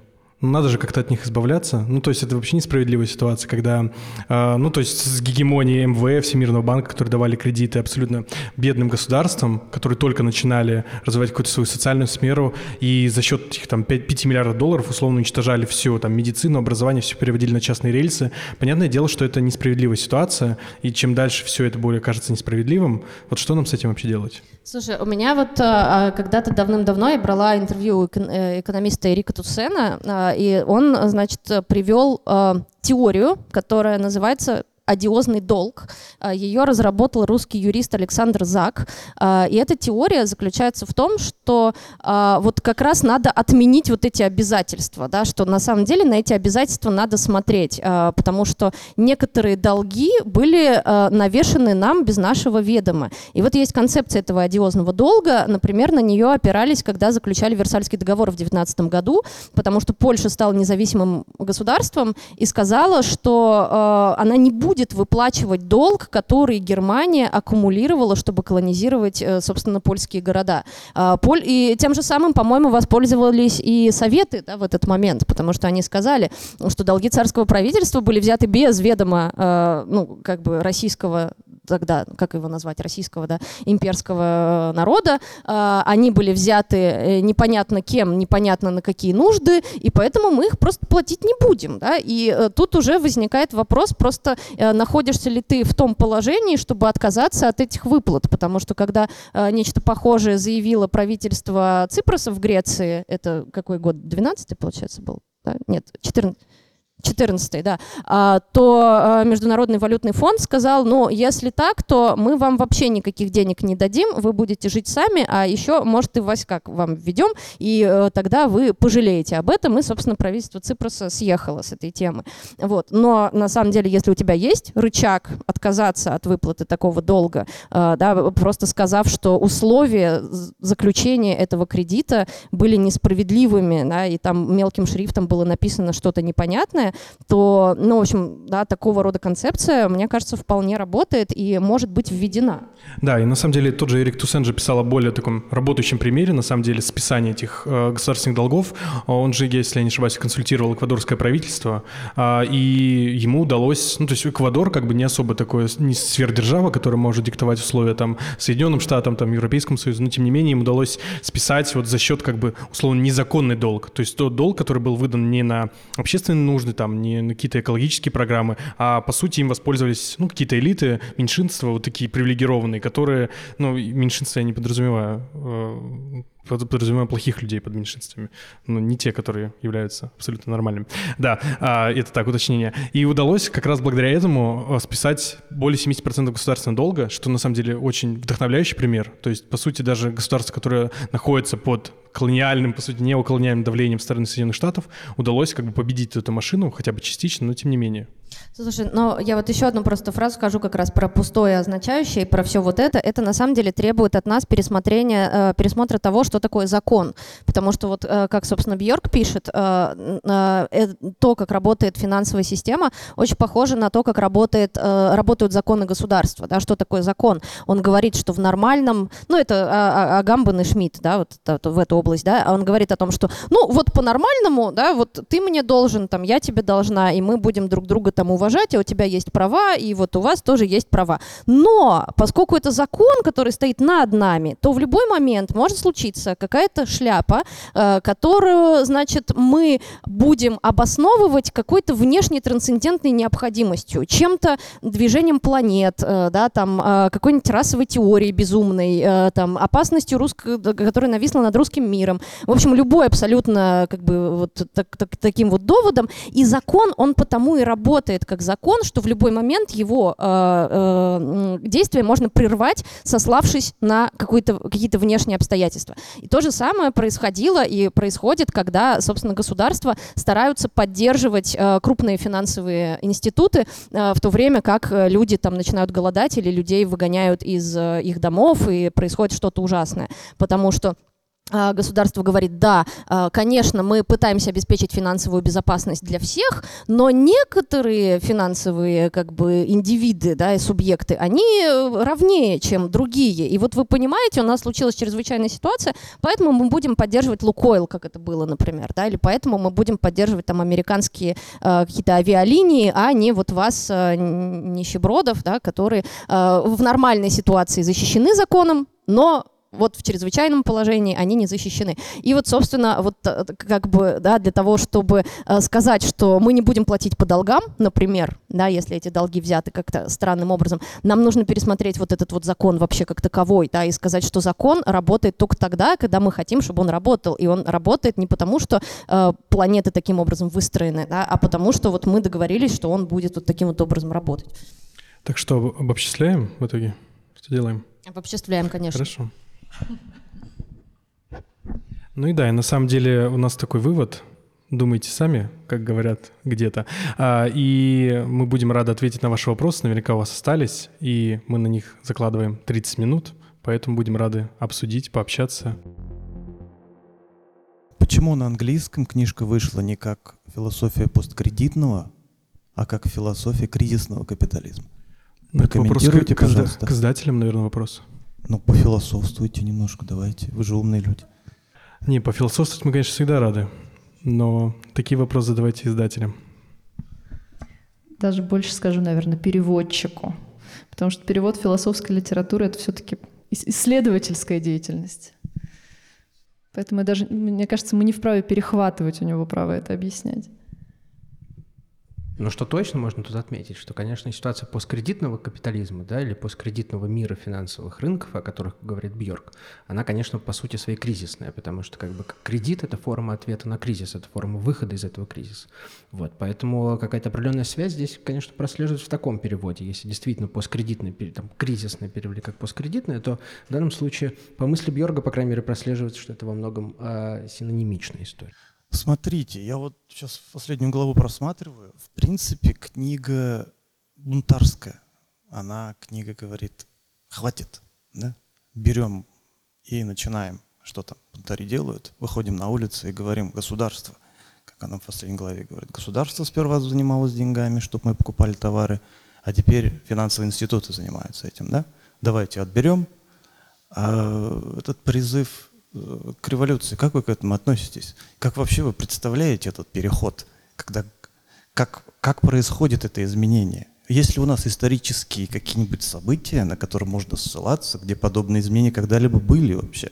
Надо же как-то от них избавляться. Ну, то есть это вообще несправедливая ситуация, когда, э, ну, то есть с гегемонией МВФ, Всемирного банка, которые давали кредиты абсолютно бедным государствам, которые только начинали развивать какую-то свою социальную сферу, и за счет этих там 5, 5 миллиардов долларов условно уничтожали все, там, медицину, образование, все переводили на частные рельсы. Понятное дело, что это несправедливая ситуация, и чем дальше все это более кажется несправедливым, вот что нам с этим вообще делать? Слушай, у меня вот а, когда-то давным-давно я брала интервью э, экономиста Эрика Туссена, а, и он, значит, привел а, теорию, которая называется одиозный долг. А, Ее разработал русский юрист Александр Зак. А, и эта теория заключается в том, что а, вот как раз надо отменить вот эти обязательства, да, что на самом деле на эти обязательства надо смотреть, потому что некоторые долги были навешены нам без нашего ведома. И вот есть концепция этого одиозного долга. Например, на нее опирались, когда заключали Версальский договор в 19 году, потому что Польша стала независимым государством и сказала, что она не будет будет выплачивать долг, который Германия аккумулировала, чтобы колонизировать, э, собственно, польские города. А, и тем же самым, по-моему, воспользовались и Советы да, в этот момент, потому что они сказали, что долги царского правительства были взяты без ведома э, ну, как бы российского тогда, как его назвать, российского, да, имперского народа. А, они были взяты э, непонятно кем, непонятно на какие нужды, и поэтому мы их просто платить не будем, да, и тут уже возникает вопрос просто Э, находишься ли ты в том положении, чтобы отказаться от этих выплат, потому что когда э, нечто похожее заявило правительство Ципроса в Греции, это какой год, 12 получается был? Да? Нет, 14 14 да, а, то а, Международный валютный фонд сказал, ну, если так, то мы вам вообще никаких денег не дадим, вы будете жить сами, а еще, может, и как вам введем, и э, тогда вы пожалеете об этом, и, собственно, правительство Ципроса съехало с этой темы. Вот. Но, на самом деле, если у тебя есть рычаг отказаться от выплаты такого долга, э, да, просто сказав, что условия заключения этого кредита были несправедливыми, да, и там мелким шрифтом было написано что-то непонятное, то, ну, в общем, да, такого рода концепция, мне кажется, вполне работает и может быть введена. Да, и на самом деле тот же Эрик Туссен же писал о более таком работающем примере, на самом деле, списания этих э, государственных долгов. Он же, если я не ошибаюсь, консультировал эквадорское правительство, э, и ему удалось, ну, то есть Эквадор как бы не особо такое, не сверхдержава, которая может диктовать условия там Соединенным Штатам, там Европейскому Союзу, но тем не менее им удалось списать вот за счет как бы условно незаконный долг, то есть тот долг, который был выдан не на общественные нужды, там, не какие-то экологические программы, а по сути им воспользовались, ну, какие-то элиты, меньшинства, вот такие привилегированные, которые, ну, меньшинства я не подразумеваю, э, подразумеваю плохих людей под меньшинствами, но не те, которые являются абсолютно нормальными. Да, а, это так, уточнение. И удалось как раз благодаря этому э, списать более 70% государственного долга, что на самом деле очень вдохновляющий пример. То есть, по сути, даже государство, которое находится под колониальным, по сути, неоколониальным давлением стороны Соединенных Штатов удалось как бы победить эту машину, хотя бы частично, но тем не менее. Слушай, но я вот еще одну просто фразу скажу как раз про пустое означающее и про все вот это. Это на самом деле требует от нас пересмотрения, э, пересмотра того, что такое закон. Потому что вот, э, как, собственно, Бьорк пишет, э, э, э, то, как работает финансовая система, очень похоже на то, как работает, э, работают законы государства. Да? Что такое закон? Он говорит, что в нормальном... Ну, это а, а, Агамбан и Шмидт, да, вот в эту область, да, а он говорит о том, что, ну, вот по-нормальному, да, вот ты мне должен, там, я тебе должна, и мы будем друг друга там уважать, а у тебя есть права, и вот у вас тоже есть права. Но поскольку это закон, который стоит над нами, то в любой момент может случиться какая-то шляпа, э, которую, значит, мы будем обосновывать какой-то внешней трансцендентной необходимостью, чем-то движением планет, э, да, там, э, какой-нибудь расовой теорией безумной, э, там, опасностью, русско- которая нависла над русским миром. В общем, любой абсолютно как бы вот так, так, таким вот доводом. И закон, он потому и работает как закон, что в любой момент его э, э, действие можно прервать, сославшись на какие-то внешние обстоятельства. И то же самое происходило и происходит, когда, собственно, государства стараются поддерживать э, крупные финансовые институты, э, в то время как э, люди там начинают голодать или людей выгоняют из э, их домов, и происходит что-то ужасное. Потому что государство говорит, да, а, конечно, мы пытаемся обеспечить финансовую безопасность для всех, но некоторые финансовые как бы индивиды да, и субъекты, они равнее, чем другие. И вот вы понимаете, у нас случилась чрезвычайная ситуация, поэтому мы будем поддерживать Лукойл, как это было, например, да, или поэтому мы будем поддерживать там американские э, какие-то авиалинии, а не вот вас, э, нищебродов, да, которые э, в нормальной ситуации защищены законом, но вот в чрезвычайном положении они не защищены. И вот, собственно, вот э, как бы, да, для того, чтобы э, сказать, что мы не будем платить по долгам, например, да, если эти долги взяты как-то странным образом, нам нужно пересмотреть вот этот вот закон вообще как таковой, да, и сказать, что закон работает только тогда, когда мы хотим, чтобы он работал, и он работает не потому, что э, планеты таким образом выстроены, да, а потому что вот мы договорились, что он будет вот таким вот образом работать. Так что обобществляем в итоге? Что делаем? Обобществляем, конечно. Хорошо. Ну и да, и на самом деле у нас такой вывод. Думайте сами, как говорят где-то. А, и мы будем рады ответить на ваши вопросы. Наверняка у вас остались, и мы на них закладываем 30 минут, поэтому будем рады обсудить, пообщаться. Почему на английском книжка вышла не как философия посткредитного, а как философия кризисного капитализма? Это вопрос к, пожалуйста. к издателям, наверное, вопрос. Ну, пофилософствуйте немножко, давайте. Вы же умные люди. Не, пофилософствовать мы, конечно, всегда рады. Но такие вопросы задавайте издателям. Даже больше скажу, наверное, переводчику. Потому что перевод философской литературы — это все-таки исследовательская деятельность. Поэтому даже, мне кажется, мы не вправе перехватывать у него право это объяснять. Но что точно можно тут отметить, что, конечно, ситуация посткредитного капитализма, да, или посткредитного мира финансовых рынков, о которых говорит Бьорк, она, конечно, по сути своей кризисная, потому что как бы кредит — это форма ответа на кризис, это форма выхода из этого кризиса. Вот, поэтому какая-то определенная связь здесь, конечно, прослеживается в таком переводе. Если действительно посткредитный, там, кризисный перевели как посткредитное, то в данном случае, по мысли Бьорга, по крайней мере, прослеживается, что это во многом э, синонимичная история. Смотрите, я вот сейчас последнюю главу просматриваю. В принципе, книга бунтарская. Она, книга говорит, хватит, да? берем и начинаем, что там бунтари делают, выходим на улицу и говорим, государство, как она в последней главе говорит, государство сперва занималось деньгами, чтобы мы покупали товары, а теперь финансовые институты занимаются этим, да? Давайте отберем. А этот призыв к революции. Как вы к этому относитесь? Как вообще вы представляете этот переход? Когда, как, как происходит это изменение? Есть ли у нас исторические какие-нибудь события, на которые можно ссылаться, где подобные изменения когда-либо были вообще?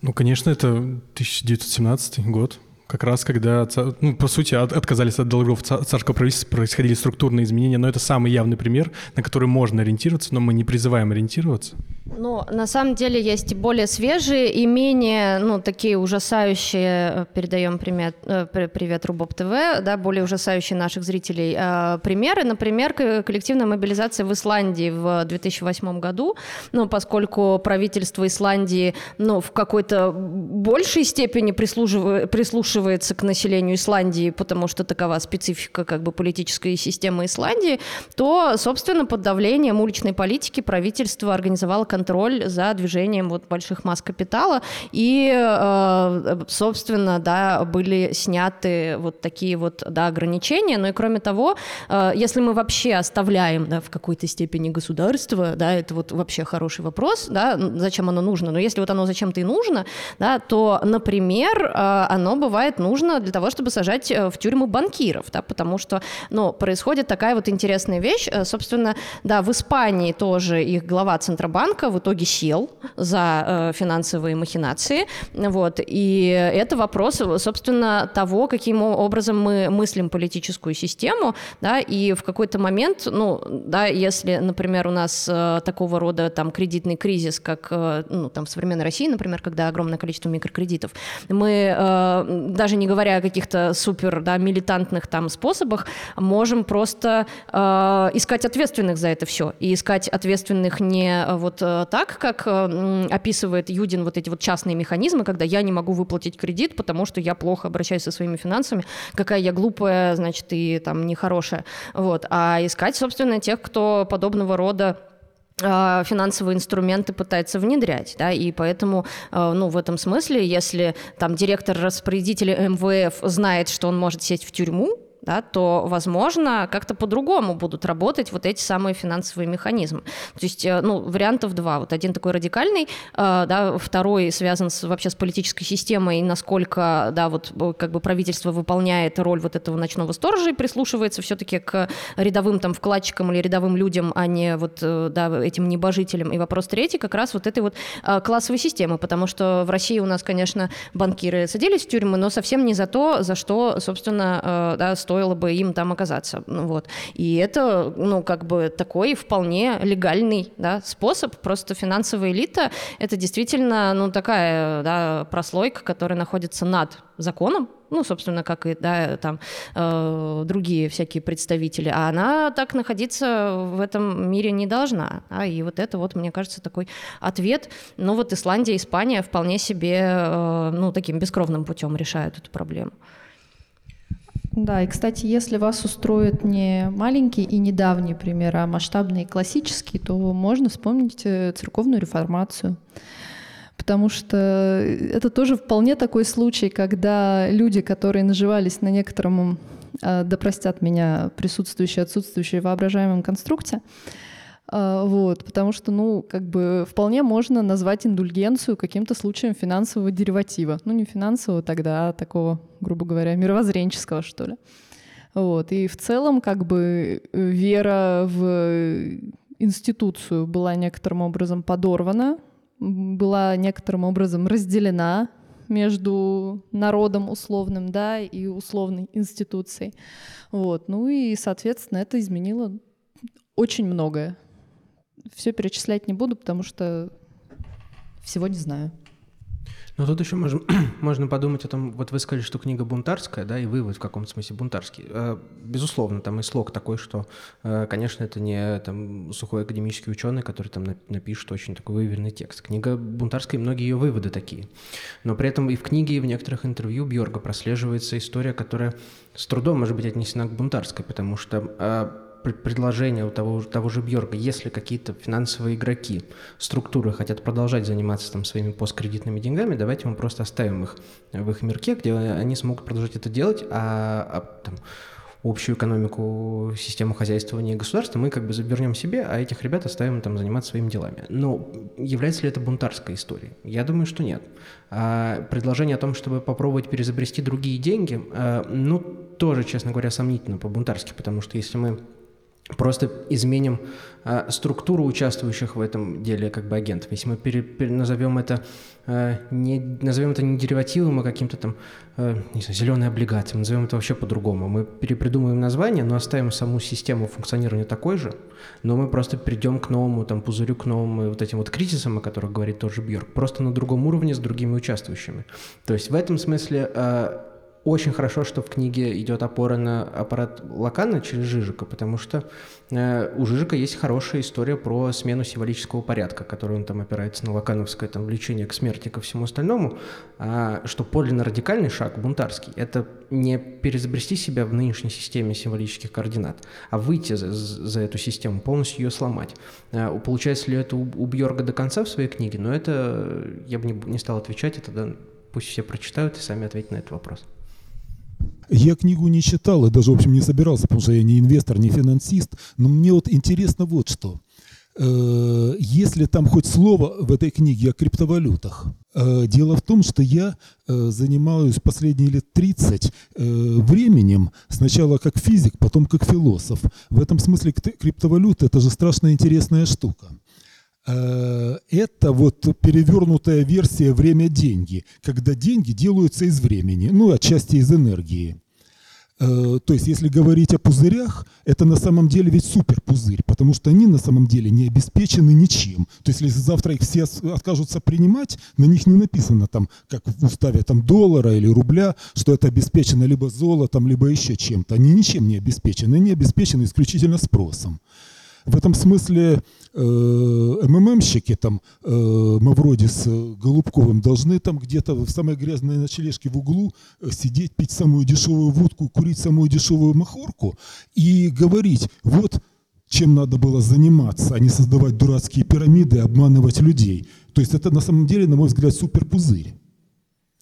Ну, конечно, это 1917 год, как раз когда, ну, по сути, от, отказались от долгов царского правительства, происходили структурные изменения, но это самый явный пример, на который можно ориентироваться, но мы не призываем ориентироваться. Ну, на самом деле есть более свежие и менее, ну, такие ужасающие, э, передаем привет, э, привет Рубоб ТВ, да, более ужасающие наших зрителей э, примеры. Например, коллективная мобилизация в Исландии в 2008 году, ну, поскольку правительство Исландии, ну, в какой-то большей степени прислушивается к населению Исландии, потому что такова специфика как бы политической системы Исландии, то, собственно, под давлением уличной политики правительство организовало контроль за движением вот больших масс капитала, и, э, собственно, да, были сняты вот такие вот, да, ограничения, но и кроме того, э, если мы вообще оставляем, да, в какой-то степени государство, да, это вот вообще хороший вопрос, да, зачем оно нужно, но если вот оно зачем-то и нужно, да, то, например, э, оно бывает нужно для того, чтобы сажать в тюрьму банкиров, да, потому что, ну, происходит такая вот интересная вещь, собственно, да, в Испании тоже их глава Центробанка банка в итоге сел за э, финансовые махинации. Вот, и это вопрос, собственно, того, каким образом мы мыслим политическую систему, да, и в какой-то момент, ну, да, если, например, у нас э, такого рода там кредитный кризис, как, э, ну, там в современной России, например, когда огромное количество микрокредитов, мы, э, даже не говоря о каких-то супер, да, милитантных там способах, можем просто э, искать ответственных за это все, и искать ответственных не э, вот Э, так, как э, описывает Юдин вот эти вот частные механизмы, когда я не могу выплатить кредит, потому что я плохо обращаюсь со своими финансами, какая я глупая, значит, и там нехорошая. Вот. А искать, собственно, тех, кто подобного рода финансовые инструменты пытается внедрять, да, и поэтому, ну, в этом смысле, если там директор распорядителя МВФ знает, что он может сесть в тюрьму, да, то, возможно, как-то по-другому будут работать вот эти самые финансовые механизмы. То есть, э, ну, вариантов два. Вот один такой радикальный, э, да, второй связан с, вообще с политической системой, насколько, да, вот э, как бы правительство выполняет роль вот этого ночного сторожа и прислушивается все-таки к рядовым там вкладчикам или рядовым людям, а не вот, да, этим небожителям. И вопрос третий как раз вот этой вот классовой системы, потому что в России у нас, конечно, банкиры садились в тюрьмы, но совсем не за то, за что, собственно, да, стоит стоило бы им там оказаться. Ну, вот. И это, ну, как бы такой вполне легальный да, способ. Просто финансовая элита — это действительно, ну, такая да, прослойка, которая находится над законом, ну, собственно, как и да, там э, другие всякие представители, а она так находиться в этом мире не должна. Да? И вот это вот, мне кажется, такой ответ. Ну, вот Исландия, Испания вполне себе, э, ну, таким бескровным путем решают эту проблему. Да, и, кстати, если вас устроит не маленький и недавний пример, а масштабный и классический, то можно вспомнить э, церковную реформацию. Потому что это тоже вполне такой случай, когда люди, которые наживались на некотором, э, да простят меня, присутствующие, отсутствующие воображаемом конструкте, вот, потому что, ну, как бы вполне можно назвать индульгенцию каким-то случаем финансового дериватива. Ну, не финансового тогда, а такого, грубо говоря, мировоззренческого, что ли. Вот. И в целом, как бы, вера в институцию была некоторым образом подорвана, была некоторым образом разделена между народом условным, да, и условной институцией. Вот. Ну и, соответственно, это изменило очень многое все перечислять не буду, потому что всего не знаю. Но тут еще можно, можно подумать о том, вот вы сказали, что книга бунтарская, да, и вывод в каком-то смысле бунтарский. Э, безусловно, там и слог такой, что, э, конечно, это не там, сухой академический ученый, который там напишет очень такой выверенный текст. Книга бунтарская, и многие ее выводы такие. Но при этом и в книге, и в некоторых интервью Бьорга прослеживается история, которая с трудом может быть отнесена к бунтарской, потому что э, предложение у того, того же Бьорга, если какие-то финансовые игроки, структуры хотят продолжать заниматься там своими посткредитными деньгами, давайте мы просто оставим их в их мирке, где они смогут продолжать это делать, а, а там, общую экономику, систему хозяйствования государства мы как бы забернем себе, а этих ребят оставим там заниматься своими делами. Но является ли это бунтарской историей? Я думаю, что нет. А предложение о том, чтобы попробовать перезабрести другие деньги, а, ну, тоже, честно говоря, сомнительно по-бунтарски, потому что если мы просто изменим э, структуру участвующих в этом деле как бы агентов. Если мы пере, пере, назовем это э, не назовем это не деривативом, а каким-то там э, не знаю, зеленой облигацией, назовем это вообще по-другому. Мы перепридумаем название, но оставим саму систему функционирования такой же, но мы просто придем к новому там пузырю, к новым вот этим вот кризисам, о которых говорит тоже Бьорк, просто на другом уровне с другими участвующими. То есть в этом смысле э, очень хорошо, что в книге идет опора на аппарат Лакана через Жижика, потому что э, у Жижика есть хорошая история про смену символического порядка, который он там опирается на лакановское там, влечение к смерти, ко всему остальному, а, что подлинно радикальный шаг, бунтарский, это не перезабрести себя в нынешней системе символических координат, а выйти за, за эту систему, полностью ее сломать. А, получается ли это у, у Бьорга до конца в своей книге? Но это я бы не, не стал отвечать, это да, пусть все прочитают и сами ответят на этот вопрос. Я книгу не читал и даже, в общем, не собирался, потому что я не инвестор, не финансист. Но мне вот интересно вот что. Э, если там хоть слово в этой книге о криптовалютах. Э, дело в том, что я э, занимаюсь последние лет 30 временем, сначала как физик, потом как философ. В этом смысле криптовалюта – это же страшно интересная штука. Э, это вот перевернутая версия «время-деньги», когда деньги делаются из времени, ну, отчасти из энергии. Э, то есть, если говорить о пузырях, это на самом деле ведь суперпузырь, потому что они на самом деле не обеспечены ничем. То есть, если завтра их все откажутся принимать, на них не написано там, как в уставе там доллара или рубля, что это обеспечено либо золотом, либо еще чем-то. Они ничем не обеспечены, они обеспечены исключительно спросом. В этом смысле э, МММщики, там, э, вроде с Голубковым, должны там где-то в самой грязной ночлежке в углу э, сидеть, пить самую дешевую водку, курить самую дешевую махорку и говорить, вот чем надо было заниматься, а не создавать дурацкие пирамиды и обманывать людей. То есть это на самом деле, на мой взгляд, суперпузырь.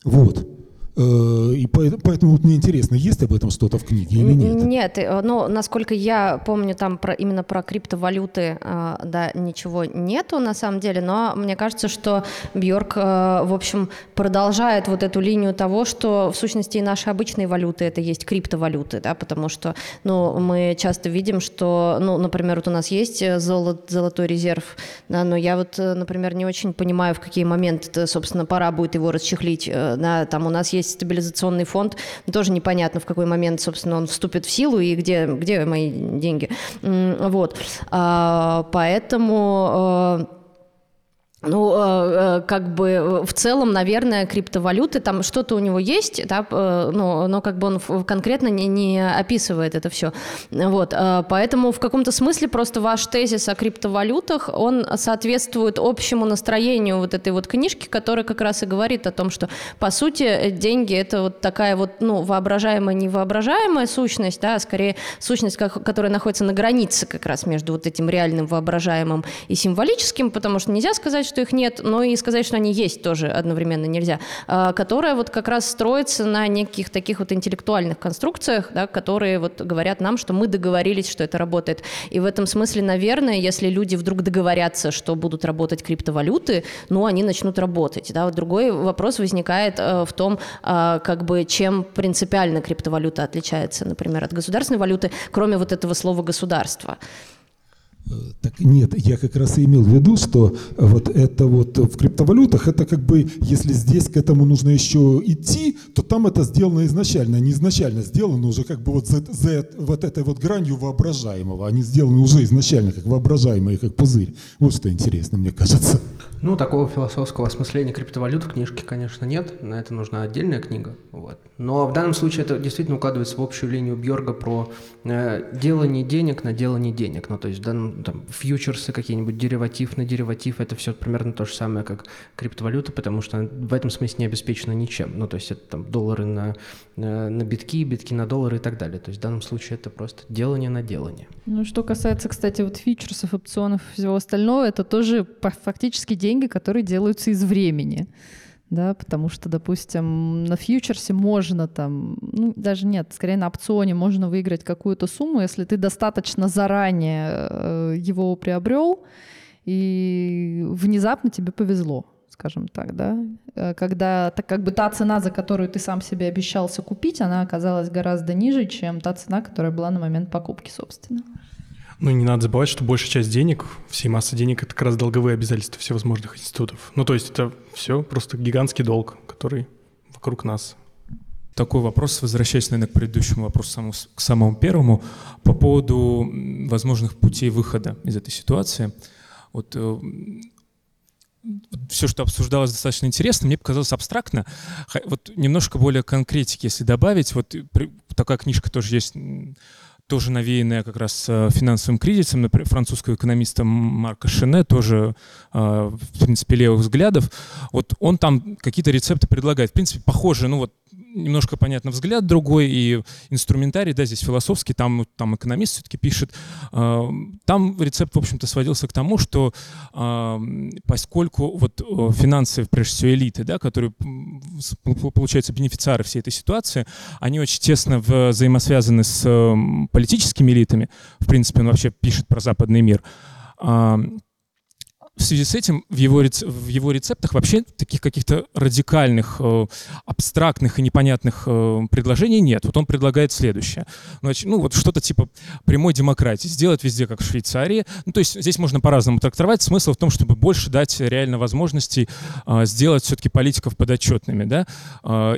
Вот. Э, и поэтому вот мне интересно, есть об этом что-то в книге или нет? Нет, э, ну, насколько я помню, там про, именно про криптовалюты, э, да, ничего нету на самом деле, но мне кажется, что Бьорк, в общем, продолжает вот эту линию того, что в сущности и наши обычные валюты это есть криптовалюты, да, потому что, ну, мы часто видим, что, ну, например, вот у нас есть золот, золотой резерв, да, но я вот, например, не очень понимаю, в какие моменты, собственно, пора будет его расчехлить, да, там у нас есть есть стабилизационный фонд, тоже непонятно, в какой момент, собственно, он вступит в силу и где, где мои деньги. Вот. А, поэтому э, ну, э, э, как бы э, в целом, наверное, криптовалюты, там что-то у него есть, да, но, но как бы он конкретно не, не описывает это все. Вот, поэтому в каком-то смысле просто ваш тезис о криптовалютах, он соответствует общему настроению вот этой вот книжки, которая как раз и говорит о том, что, по сути, деньги — это вот такая вот, ну, воображаемая, невоображаемая сущность, да, а скорее сущность, которая находится на границе как раз между вот этим реальным воображаемым и символическим, потому что нельзя сказать, что их нет, но и сказать, что они есть тоже одновременно нельзя, а, которая вот как раз строится на неких таких вот интеллектуальных конструкциях, да, которые вот говорят нам, что мы договорились, что это работает. И в этом смысле, наверное, если люди вдруг договорятся, что будут работать криптовалюты, ну, они начнут работать. Да. Вот другой вопрос возникает э, в том, а, как бы, чем принципиально криптовалюта отличается, например, от государственной валюты, кроме вот этого слова «государство». Так нет, я как раз и имел в виду, что вот это вот в криптовалютах, это как бы, если здесь к этому нужно еще идти, то там это сделано изначально, не изначально сделано уже как бы вот за, за вот этой вот гранью воображаемого, они сделаны уже изначально как воображаемые, как пузырь. Вот что интересно, мне кажется. Ну, такого философского осмысления криптовалют в книжке, конечно, нет. На это нужна отдельная книга. Вот. Но в данном случае это действительно укладывается в общую линию Бьорга про э, делание денег на делание денег. Ну, то есть в данном, там, фьючерсы какие-нибудь, дериватив на дериватив, это все примерно то же самое, как криптовалюта, потому что в этом смысле не обеспечена ничем. Ну, то есть это там доллары на, э, на битки, битки на доллары и так далее. То есть в данном случае это просто делание на делание. Ну, что касается, кстати, вот фьючерсов, опционов и всего остального, это тоже фактически деньги деньги, которые делаются из времени. Да, потому что, допустим, на фьючерсе можно там, ну, даже нет, скорее на опционе можно выиграть какую-то сумму, если ты достаточно заранее э, его приобрел, и внезапно тебе повезло, скажем так, да, э, когда так как бы та цена, за которую ты сам себе обещался купить, она оказалась гораздо ниже, чем та цена, которая была на момент покупки, собственно. Ну не надо забывать, что большая часть денег, всей массы денег, это как раз долговые обязательства всевозможных институтов. Ну то есть это все просто гигантский долг, который вокруг нас. Такой вопрос, возвращаясь, наверное, к предыдущему вопросу, к самому первому, по поводу возможных путей выхода из этой ситуации. Вот э, все, что обсуждалось, достаточно интересно. Мне показалось абстрактно. Вот немножко более конкретики, если добавить. Вот такая книжка тоже есть тоже навеянная как раз э, финансовым кризисом, например, французского экономиста Марка Шене, тоже, э, в принципе, левых взглядов. Вот он там какие-то рецепты предлагает. В принципе, похоже, ну вот немножко, понятно, взгляд другой, и инструментарий, да, здесь философский, там, там экономист все-таки пишет. Э, там рецепт, в общем-то, сводился к тому, что э, поскольку вот э, финансы, прежде всего, элиты, да, которые, получаются, бенефициары всей этой ситуации, они очень тесно взаимосвязаны с политическими элитами, в принципе, он вообще пишет про западный мир, в связи с этим в его, в его рецептах вообще таких каких-то радикальных, э, абстрактных и непонятных э, предложений нет. Вот он предлагает следующее. Значит, ну вот что-то типа прямой демократии. Сделать везде, как в Швейцарии. Ну то есть здесь можно по-разному трактовать. Смысл в том, чтобы больше дать реально возможностей э, сделать все-таки политиков подотчетными. Да?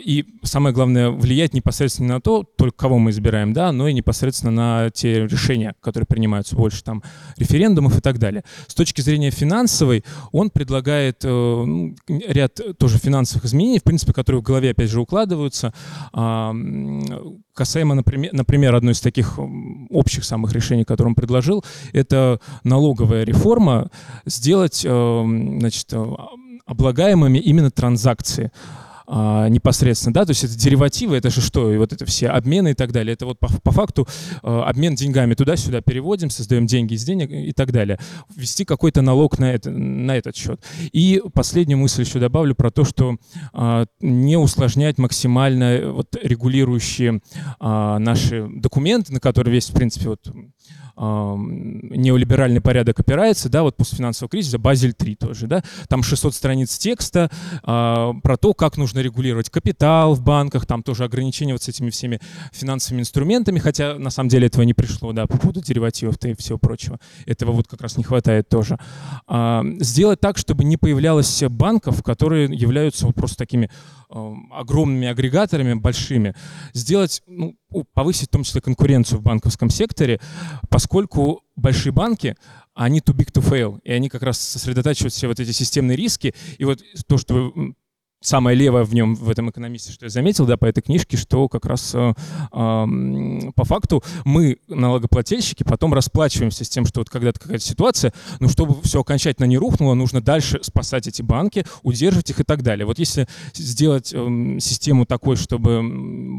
И самое главное, влиять непосредственно на то, только кого мы избираем, да, но и непосредственно на те решения, которые принимаются больше там референдумов и так далее. С точки зрения финансов, финансовый, он предлагает э, ну, ряд тоже финансовых изменений, в принципе, которые в голове, опять же, укладываются. А, касаемо, например, например, одной из таких общих самых решений, которые он предложил, это налоговая реформа, сделать, э, значит, облагаемыми именно транзакции. А, непосредственно, да, то есть это деривативы, это же что, и вот это все обмены и так далее, это вот по, по факту а, обмен деньгами туда-сюда переводим, создаем деньги из денег и так далее. Ввести какой-то налог на, это, на этот счет. И последнюю мысль еще добавлю про то, что а, не усложнять максимально вот регулирующие а, наши документы, на которые весь, в принципе, вот неолиберальный порядок опирается, да, вот после финансового кризиса, Базель 3 тоже, да, там 600 страниц текста э, про то, как нужно регулировать капитал в банках, там тоже ограничения вот с этими всеми финансовыми инструментами, хотя на самом деле этого не пришло, да, по поводу деривативов и всего прочего. Этого вот как раз не хватает тоже. Э, сделать так, чтобы не появлялось банков, которые являются вот просто такими огромными агрегаторами, большими, сделать, ну, повысить в том числе конкуренцию в банковском секторе, поскольку большие банки, они too big to fail, и они как раз сосредотачивают все вот эти системные риски, и вот то, что самое левое в нем, в этом экономисте, что я заметил, да, по этой книжке, что как раз э, э, по факту мы, налогоплательщики, потом расплачиваемся с тем, что вот когда-то какая-то ситуация, но чтобы все окончательно не рухнуло, нужно дальше спасать эти банки, удерживать их и так далее. Вот если сделать э, систему такой, чтобы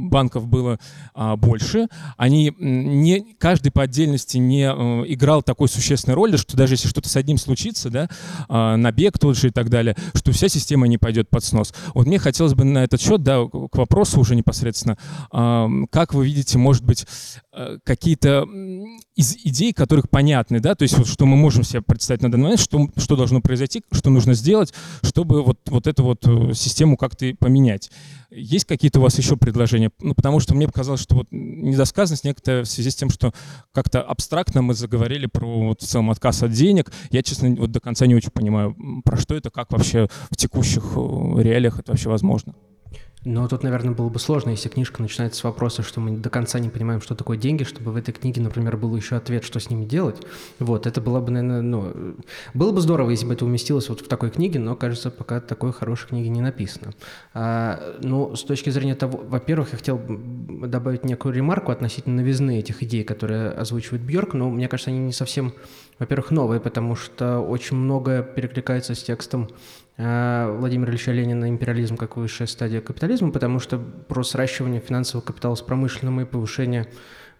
банков было э, больше, они не, каждый по отдельности не э, играл такой существенной роли, что даже если что-то с одним случится, да, э, набег тот же и так далее, что вся система не пойдет под снос. Вот мне хотелось бы на этот счет, да, к вопросу уже непосредственно, как вы видите, может быть, какие-то из идей, которых понятны, да, то есть вот что мы можем себе представить на данный момент, что, что должно произойти, что нужно сделать, чтобы вот, вот эту вот э, систему как-то поменять. Есть какие-то у вас еще предложения? Ну, потому что мне показалось, что вот недосказанность некоторая в связи с тем, что как-то абстрактно мы заговорили про вот в целом отказ от денег. Я, честно, вот до конца не очень понимаю, про что это, как вообще в текущих э, реалиях это вообще возможно. Но тут, наверное, было бы сложно, если книжка начинается с вопроса, что мы до конца не понимаем, что такое деньги, чтобы в этой книге, например, был еще ответ, что с ними делать. Вот, это было бы, наверное, ну, было бы здорово, если бы это уместилось вот в такой книге, но, кажется, пока такой хорошей книги не написано. А, ну, с точки зрения того, во-первых, я хотел добавить некую ремарку относительно новизны этих идей, которые озвучивает Бьорк, но мне кажется, они не совсем, во-первых, новые, потому что очень многое перекликается с текстом Владимира Ильича Ленина «Империализм как высшая стадия капитализма», потому что про сращивание финансового капитала с промышленным и повышение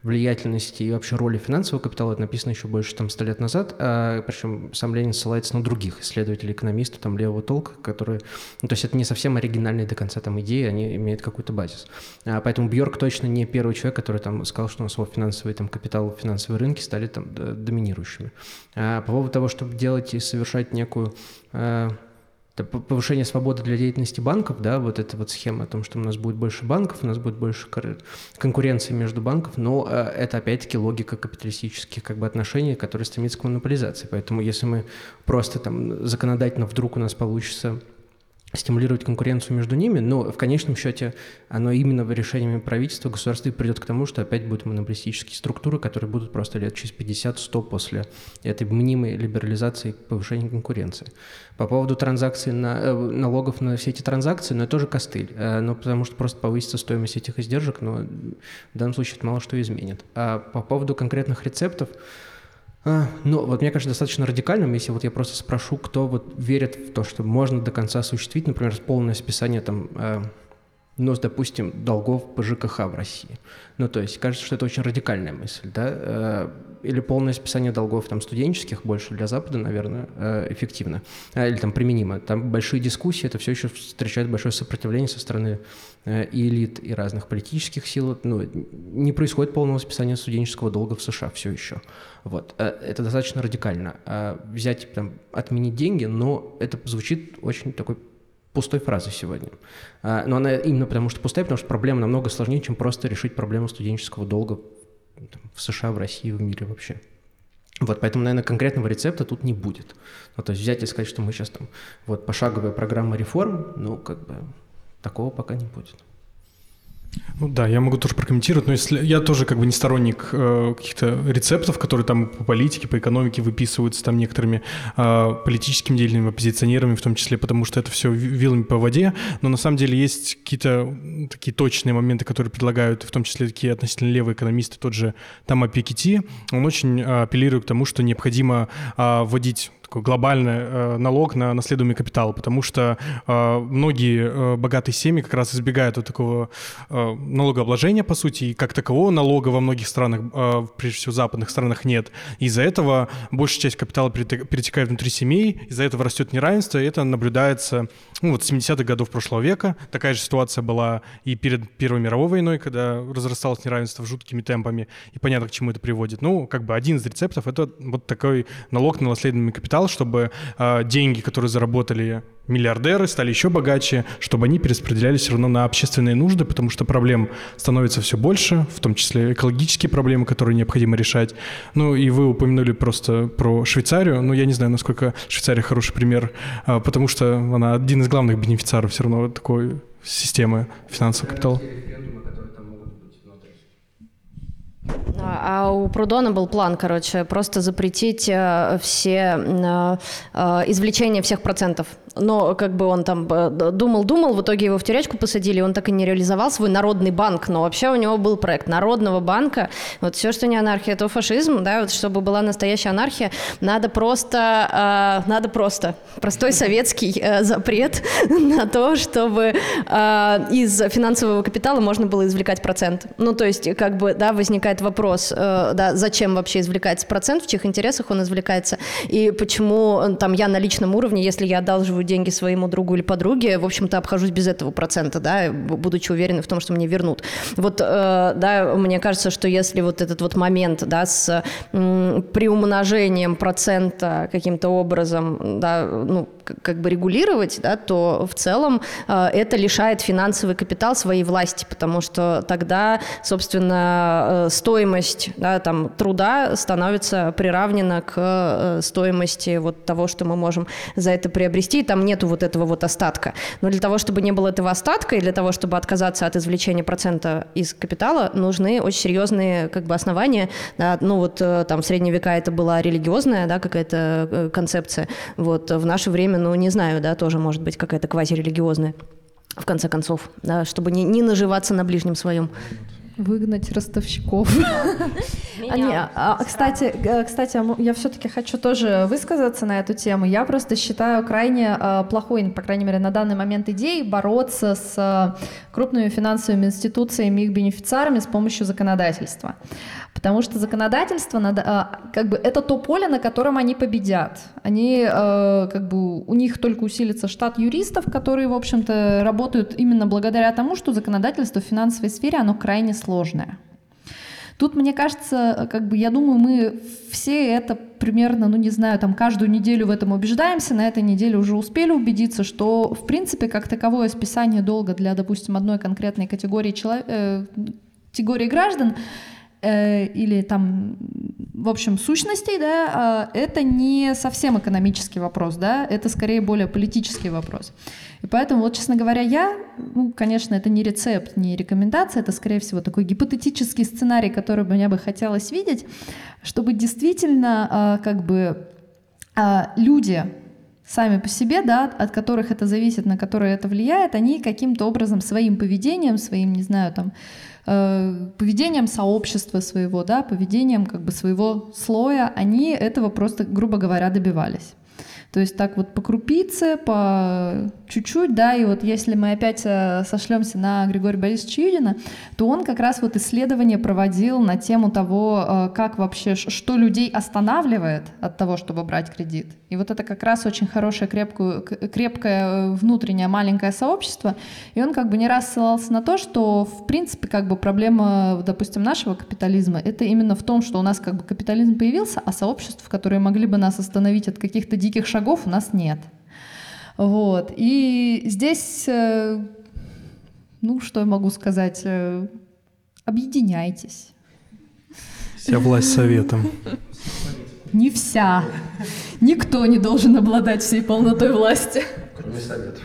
влиятельности и вообще роли финансового капитала это написано еще больше там сто лет назад, а, причем сам Ленин ссылается на других исследователей, экономистов там левого толка, которые, ну, то есть это не совсем оригинальные до конца там идеи, они имеют какой-то базис. А, поэтому Бьорк точно не первый человек, который там сказал, что у нас финансовый там капитал, финансовые рынки стали там доминирующими. А, по поводу того, чтобы делать и совершать некую а, повышение свободы для деятельности банков, да, вот эта вот схема о том, что у нас будет больше банков, у нас будет больше конкуренции между банков, но э, это опять-таки логика капиталистических как бы отношений, которые стремятся к монополизации. Поэтому если мы просто там законодательно вдруг у нас получится стимулировать конкуренцию между ними, но в конечном счете оно именно решениями правительства, государства придет к тому, что опять будут монополистические структуры, которые будут просто лет через 50-100 после этой мнимой либерализации повышения конкуренции. По поводу транзакций, на, э, налогов на все эти транзакции, но ну, это тоже костыль, э, но потому что просто повысится стоимость этих издержек, но в данном случае это мало что изменит. А по поводу конкретных рецептов, ну, вот мне кажется достаточно радикальным, если вот я просто спрошу, кто вот верит в то, что можно до конца осуществить, например, полное списание там, э, ну, допустим, долгов по ЖКХ в России. Ну, то есть кажется, что это очень радикальная мысль, да? Э, или полное списание долгов там студенческих больше для Запада, наверное, э, эффективно. Э, или там применимо. Там большие дискуссии, это все еще встречает большое сопротивление со стороны и элит, и разных политических сил. Ну, не происходит полного списания студенческого долга в США все еще. Вот. Это достаточно радикально. Взять, там, отменить деньги, но это звучит очень такой пустой фразой сегодня. А, но она именно потому что пустая, потому что проблема намного сложнее, чем просто решить проблему студенческого долга в США, в России, в мире вообще. Вот, поэтому, наверное, конкретного рецепта тут не будет. Ну, то есть взять и сказать, что мы сейчас там, вот, пошаговая программа реформ, ну, как бы, такого пока не будет. Ну да, я могу тоже прокомментировать, но если я тоже как бы не сторонник э, каких-то рецептов, которые там по политике, по экономике выписываются там некоторыми э, политическими деятелями, оппозиционерами в том числе, потому что это все вилами по воде, но на самом деле есть какие-то такие точные моменты, которые предлагают, в том числе такие относительно левые экономисты, тот же Тома Пикетти, он очень э, апеллирует к тому, что необходимо э, вводить такой глобальный э, налог на наследуемый капитал, потому что э, многие э, богатые семьи как раз избегают вот такого э, налогообложения, по сути, и как такового налога во многих странах, э, прежде всего западных странах, нет. Из-за этого большая часть капитала перетекает внутри семей, из-за этого растет неравенство, и это наблюдается ну, вот с 70-х годов прошлого века. Такая же ситуация была и перед Первой мировой войной, когда разрасталось неравенство жуткими темпами, и понятно, к чему это приводит. Ну, как бы один из рецептов — это вот такой налог на наследуемый капитал, чтобы э, деньги, которые заработали миллиардеры, стали еще богаче, чтобы они перераспределялись все равно на общественные нужды, потому что проблем становится все больше, в том числе экологические проблемы, которые необходимо решать. Ну и вы упомянули просто про Швейцарию, но я не знаю, насколько Швейцария хороший пример, э, потому что она один из главных бенефициаров все равно такой системы финансового капитала. А у Прудона был план, короче, просто запретить э, все э, э, извлечения всех процентов. Но как бы он там думал-думал, в итоге его в тюрячку посадили, он так и не реализовал свой народный банк, но вообще у него был проект народного банка, вот все, что не анархия, то фашизм, да, вот чтобы была настоящая анархия, надо просто, надо просто, простой советский запрет на то, чтобы из финансового капитала можно было извлекать процент. Ну, то есть, как бы, да, возникает вопрос, э, да, зачем вообще извлекается процент, в чьих интересах он извлекается, и почему э, там я на личном уровне, если я одалживаю деньги своему другу или подруге, в общем-то, обхожусь без этого процента, да, будучи уверенной в том, что мне вернут. Вот, э, да, мне кажется, что если вот этот вот момент, да, с приумножением процента каким-то образом, да, ну, как бы регулировать, да, то в целом э, это лишает финансовый капитал своей власти, потому что тогда, собственно, э, стоимость да, там, труда становится приравнена к э, стоимости вот того, что мы можем за это приобрести, и там нету вот этого вот остатка. Но для того, чтобы не было этого остатка, и для того, чтобы отказаться от извлечения процента из капитала, нужны очень серьезные как бы основания. Да, ну вот там в средние века это была религиозная да, какая-то концепция. Вот в наше время время, ну, не знаю, да, тоже может быть какая-то квазирелигиозная, в конце концов, да, чтобы не, не наживаться на ближнем своем. Выгнать ростовщиков. А, не, а, кстати, кстати, я все-таки хочу тоже высказаться на эту тему. Я просто считаю крайне а, плохой, по крайней мере, на данный момент идеей бороться с а, крупными финансовыми институциями и их бенефициарами с помощью законодательства. Потому что законодательство надо, а, как бы это то поле, на котором они победят. Они а, как бы у них только усилится штат юристов, которые, в общем-то, работают именно благодаря тому, что законодательство в финансовой сфере оно крайне сложное. Тут, мне кажется, как бы я думаю, мы все это примерно, ну не знаю, там каждую неделю в этом убеждаемся, на этой неделе уже успели убедиться, что в принципе как таковое списание долга для, допустим, одной конкретной категории, челов... э, категории граждан Э, или там, в общем, сущностей, да, э, это не совсем экономический вопрос, да, это скорее более политический вопрос. И поэтому, вот, честно говоря, я, ну, конечно, это не рецепт, не рекомендация, это, скорее всего, такой гипотетический сценарий, который бы мне бы хотелось видеть, чтобы действительно, э, как бы, э, люди сами по себе, да, от которых это зависит, на которые это влияет, они каким-то образом своим поведением, своим, не знаю, там, Э, поведением сообщества своего, да, поведением как бы своего слоя, они этого просто, грубо говоря, добивались. То есть так вот по крупице, по чуть-чуть, да, и вот если мы опять э, сошлемся на Григория Борисовича Юдина, то он как раз вот исследование проводил на тему того, э, как вообще, что людей останавливает от того, чтобы брать кредит. И вот это как раз очень хорошее, крепкое, крепкое э, внутреннее маленькое сообщество, и он как бы не раз ссылался на то, что в принципе как бы проблема, допустим, нашего капитализма, это именно в том, что у нас как бы капитализм появился, а сообществ, которые могли бы нас остановить от каких-то диких шагов, шагов у нас нет. Вот. И здесь, э, ну, что я могу сказать, э, объединяйтесь. Вся власть советом. Не вся. Никто не должен обладать всей полнотой власти. Кроме советов.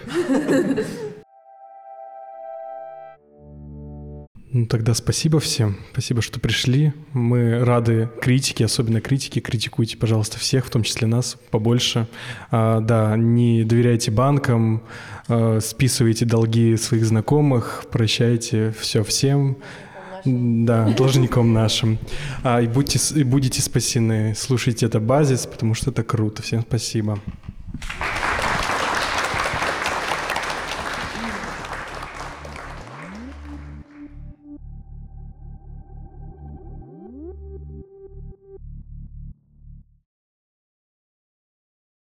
Ну, тогда спасибо всем. Спасибо, что пришли. Мы рады критике, особенно критике. Критикуйте, пожалуйста, всех, в том числе нас, побольше. А, да, не доверяйте банкам, а, списывайте долги своих знакомых, прощайте все всем. Да, должником нашим. А, и, будьте, и будете спасены. Слушайте это базис, потому что это круто. Всем спасибо.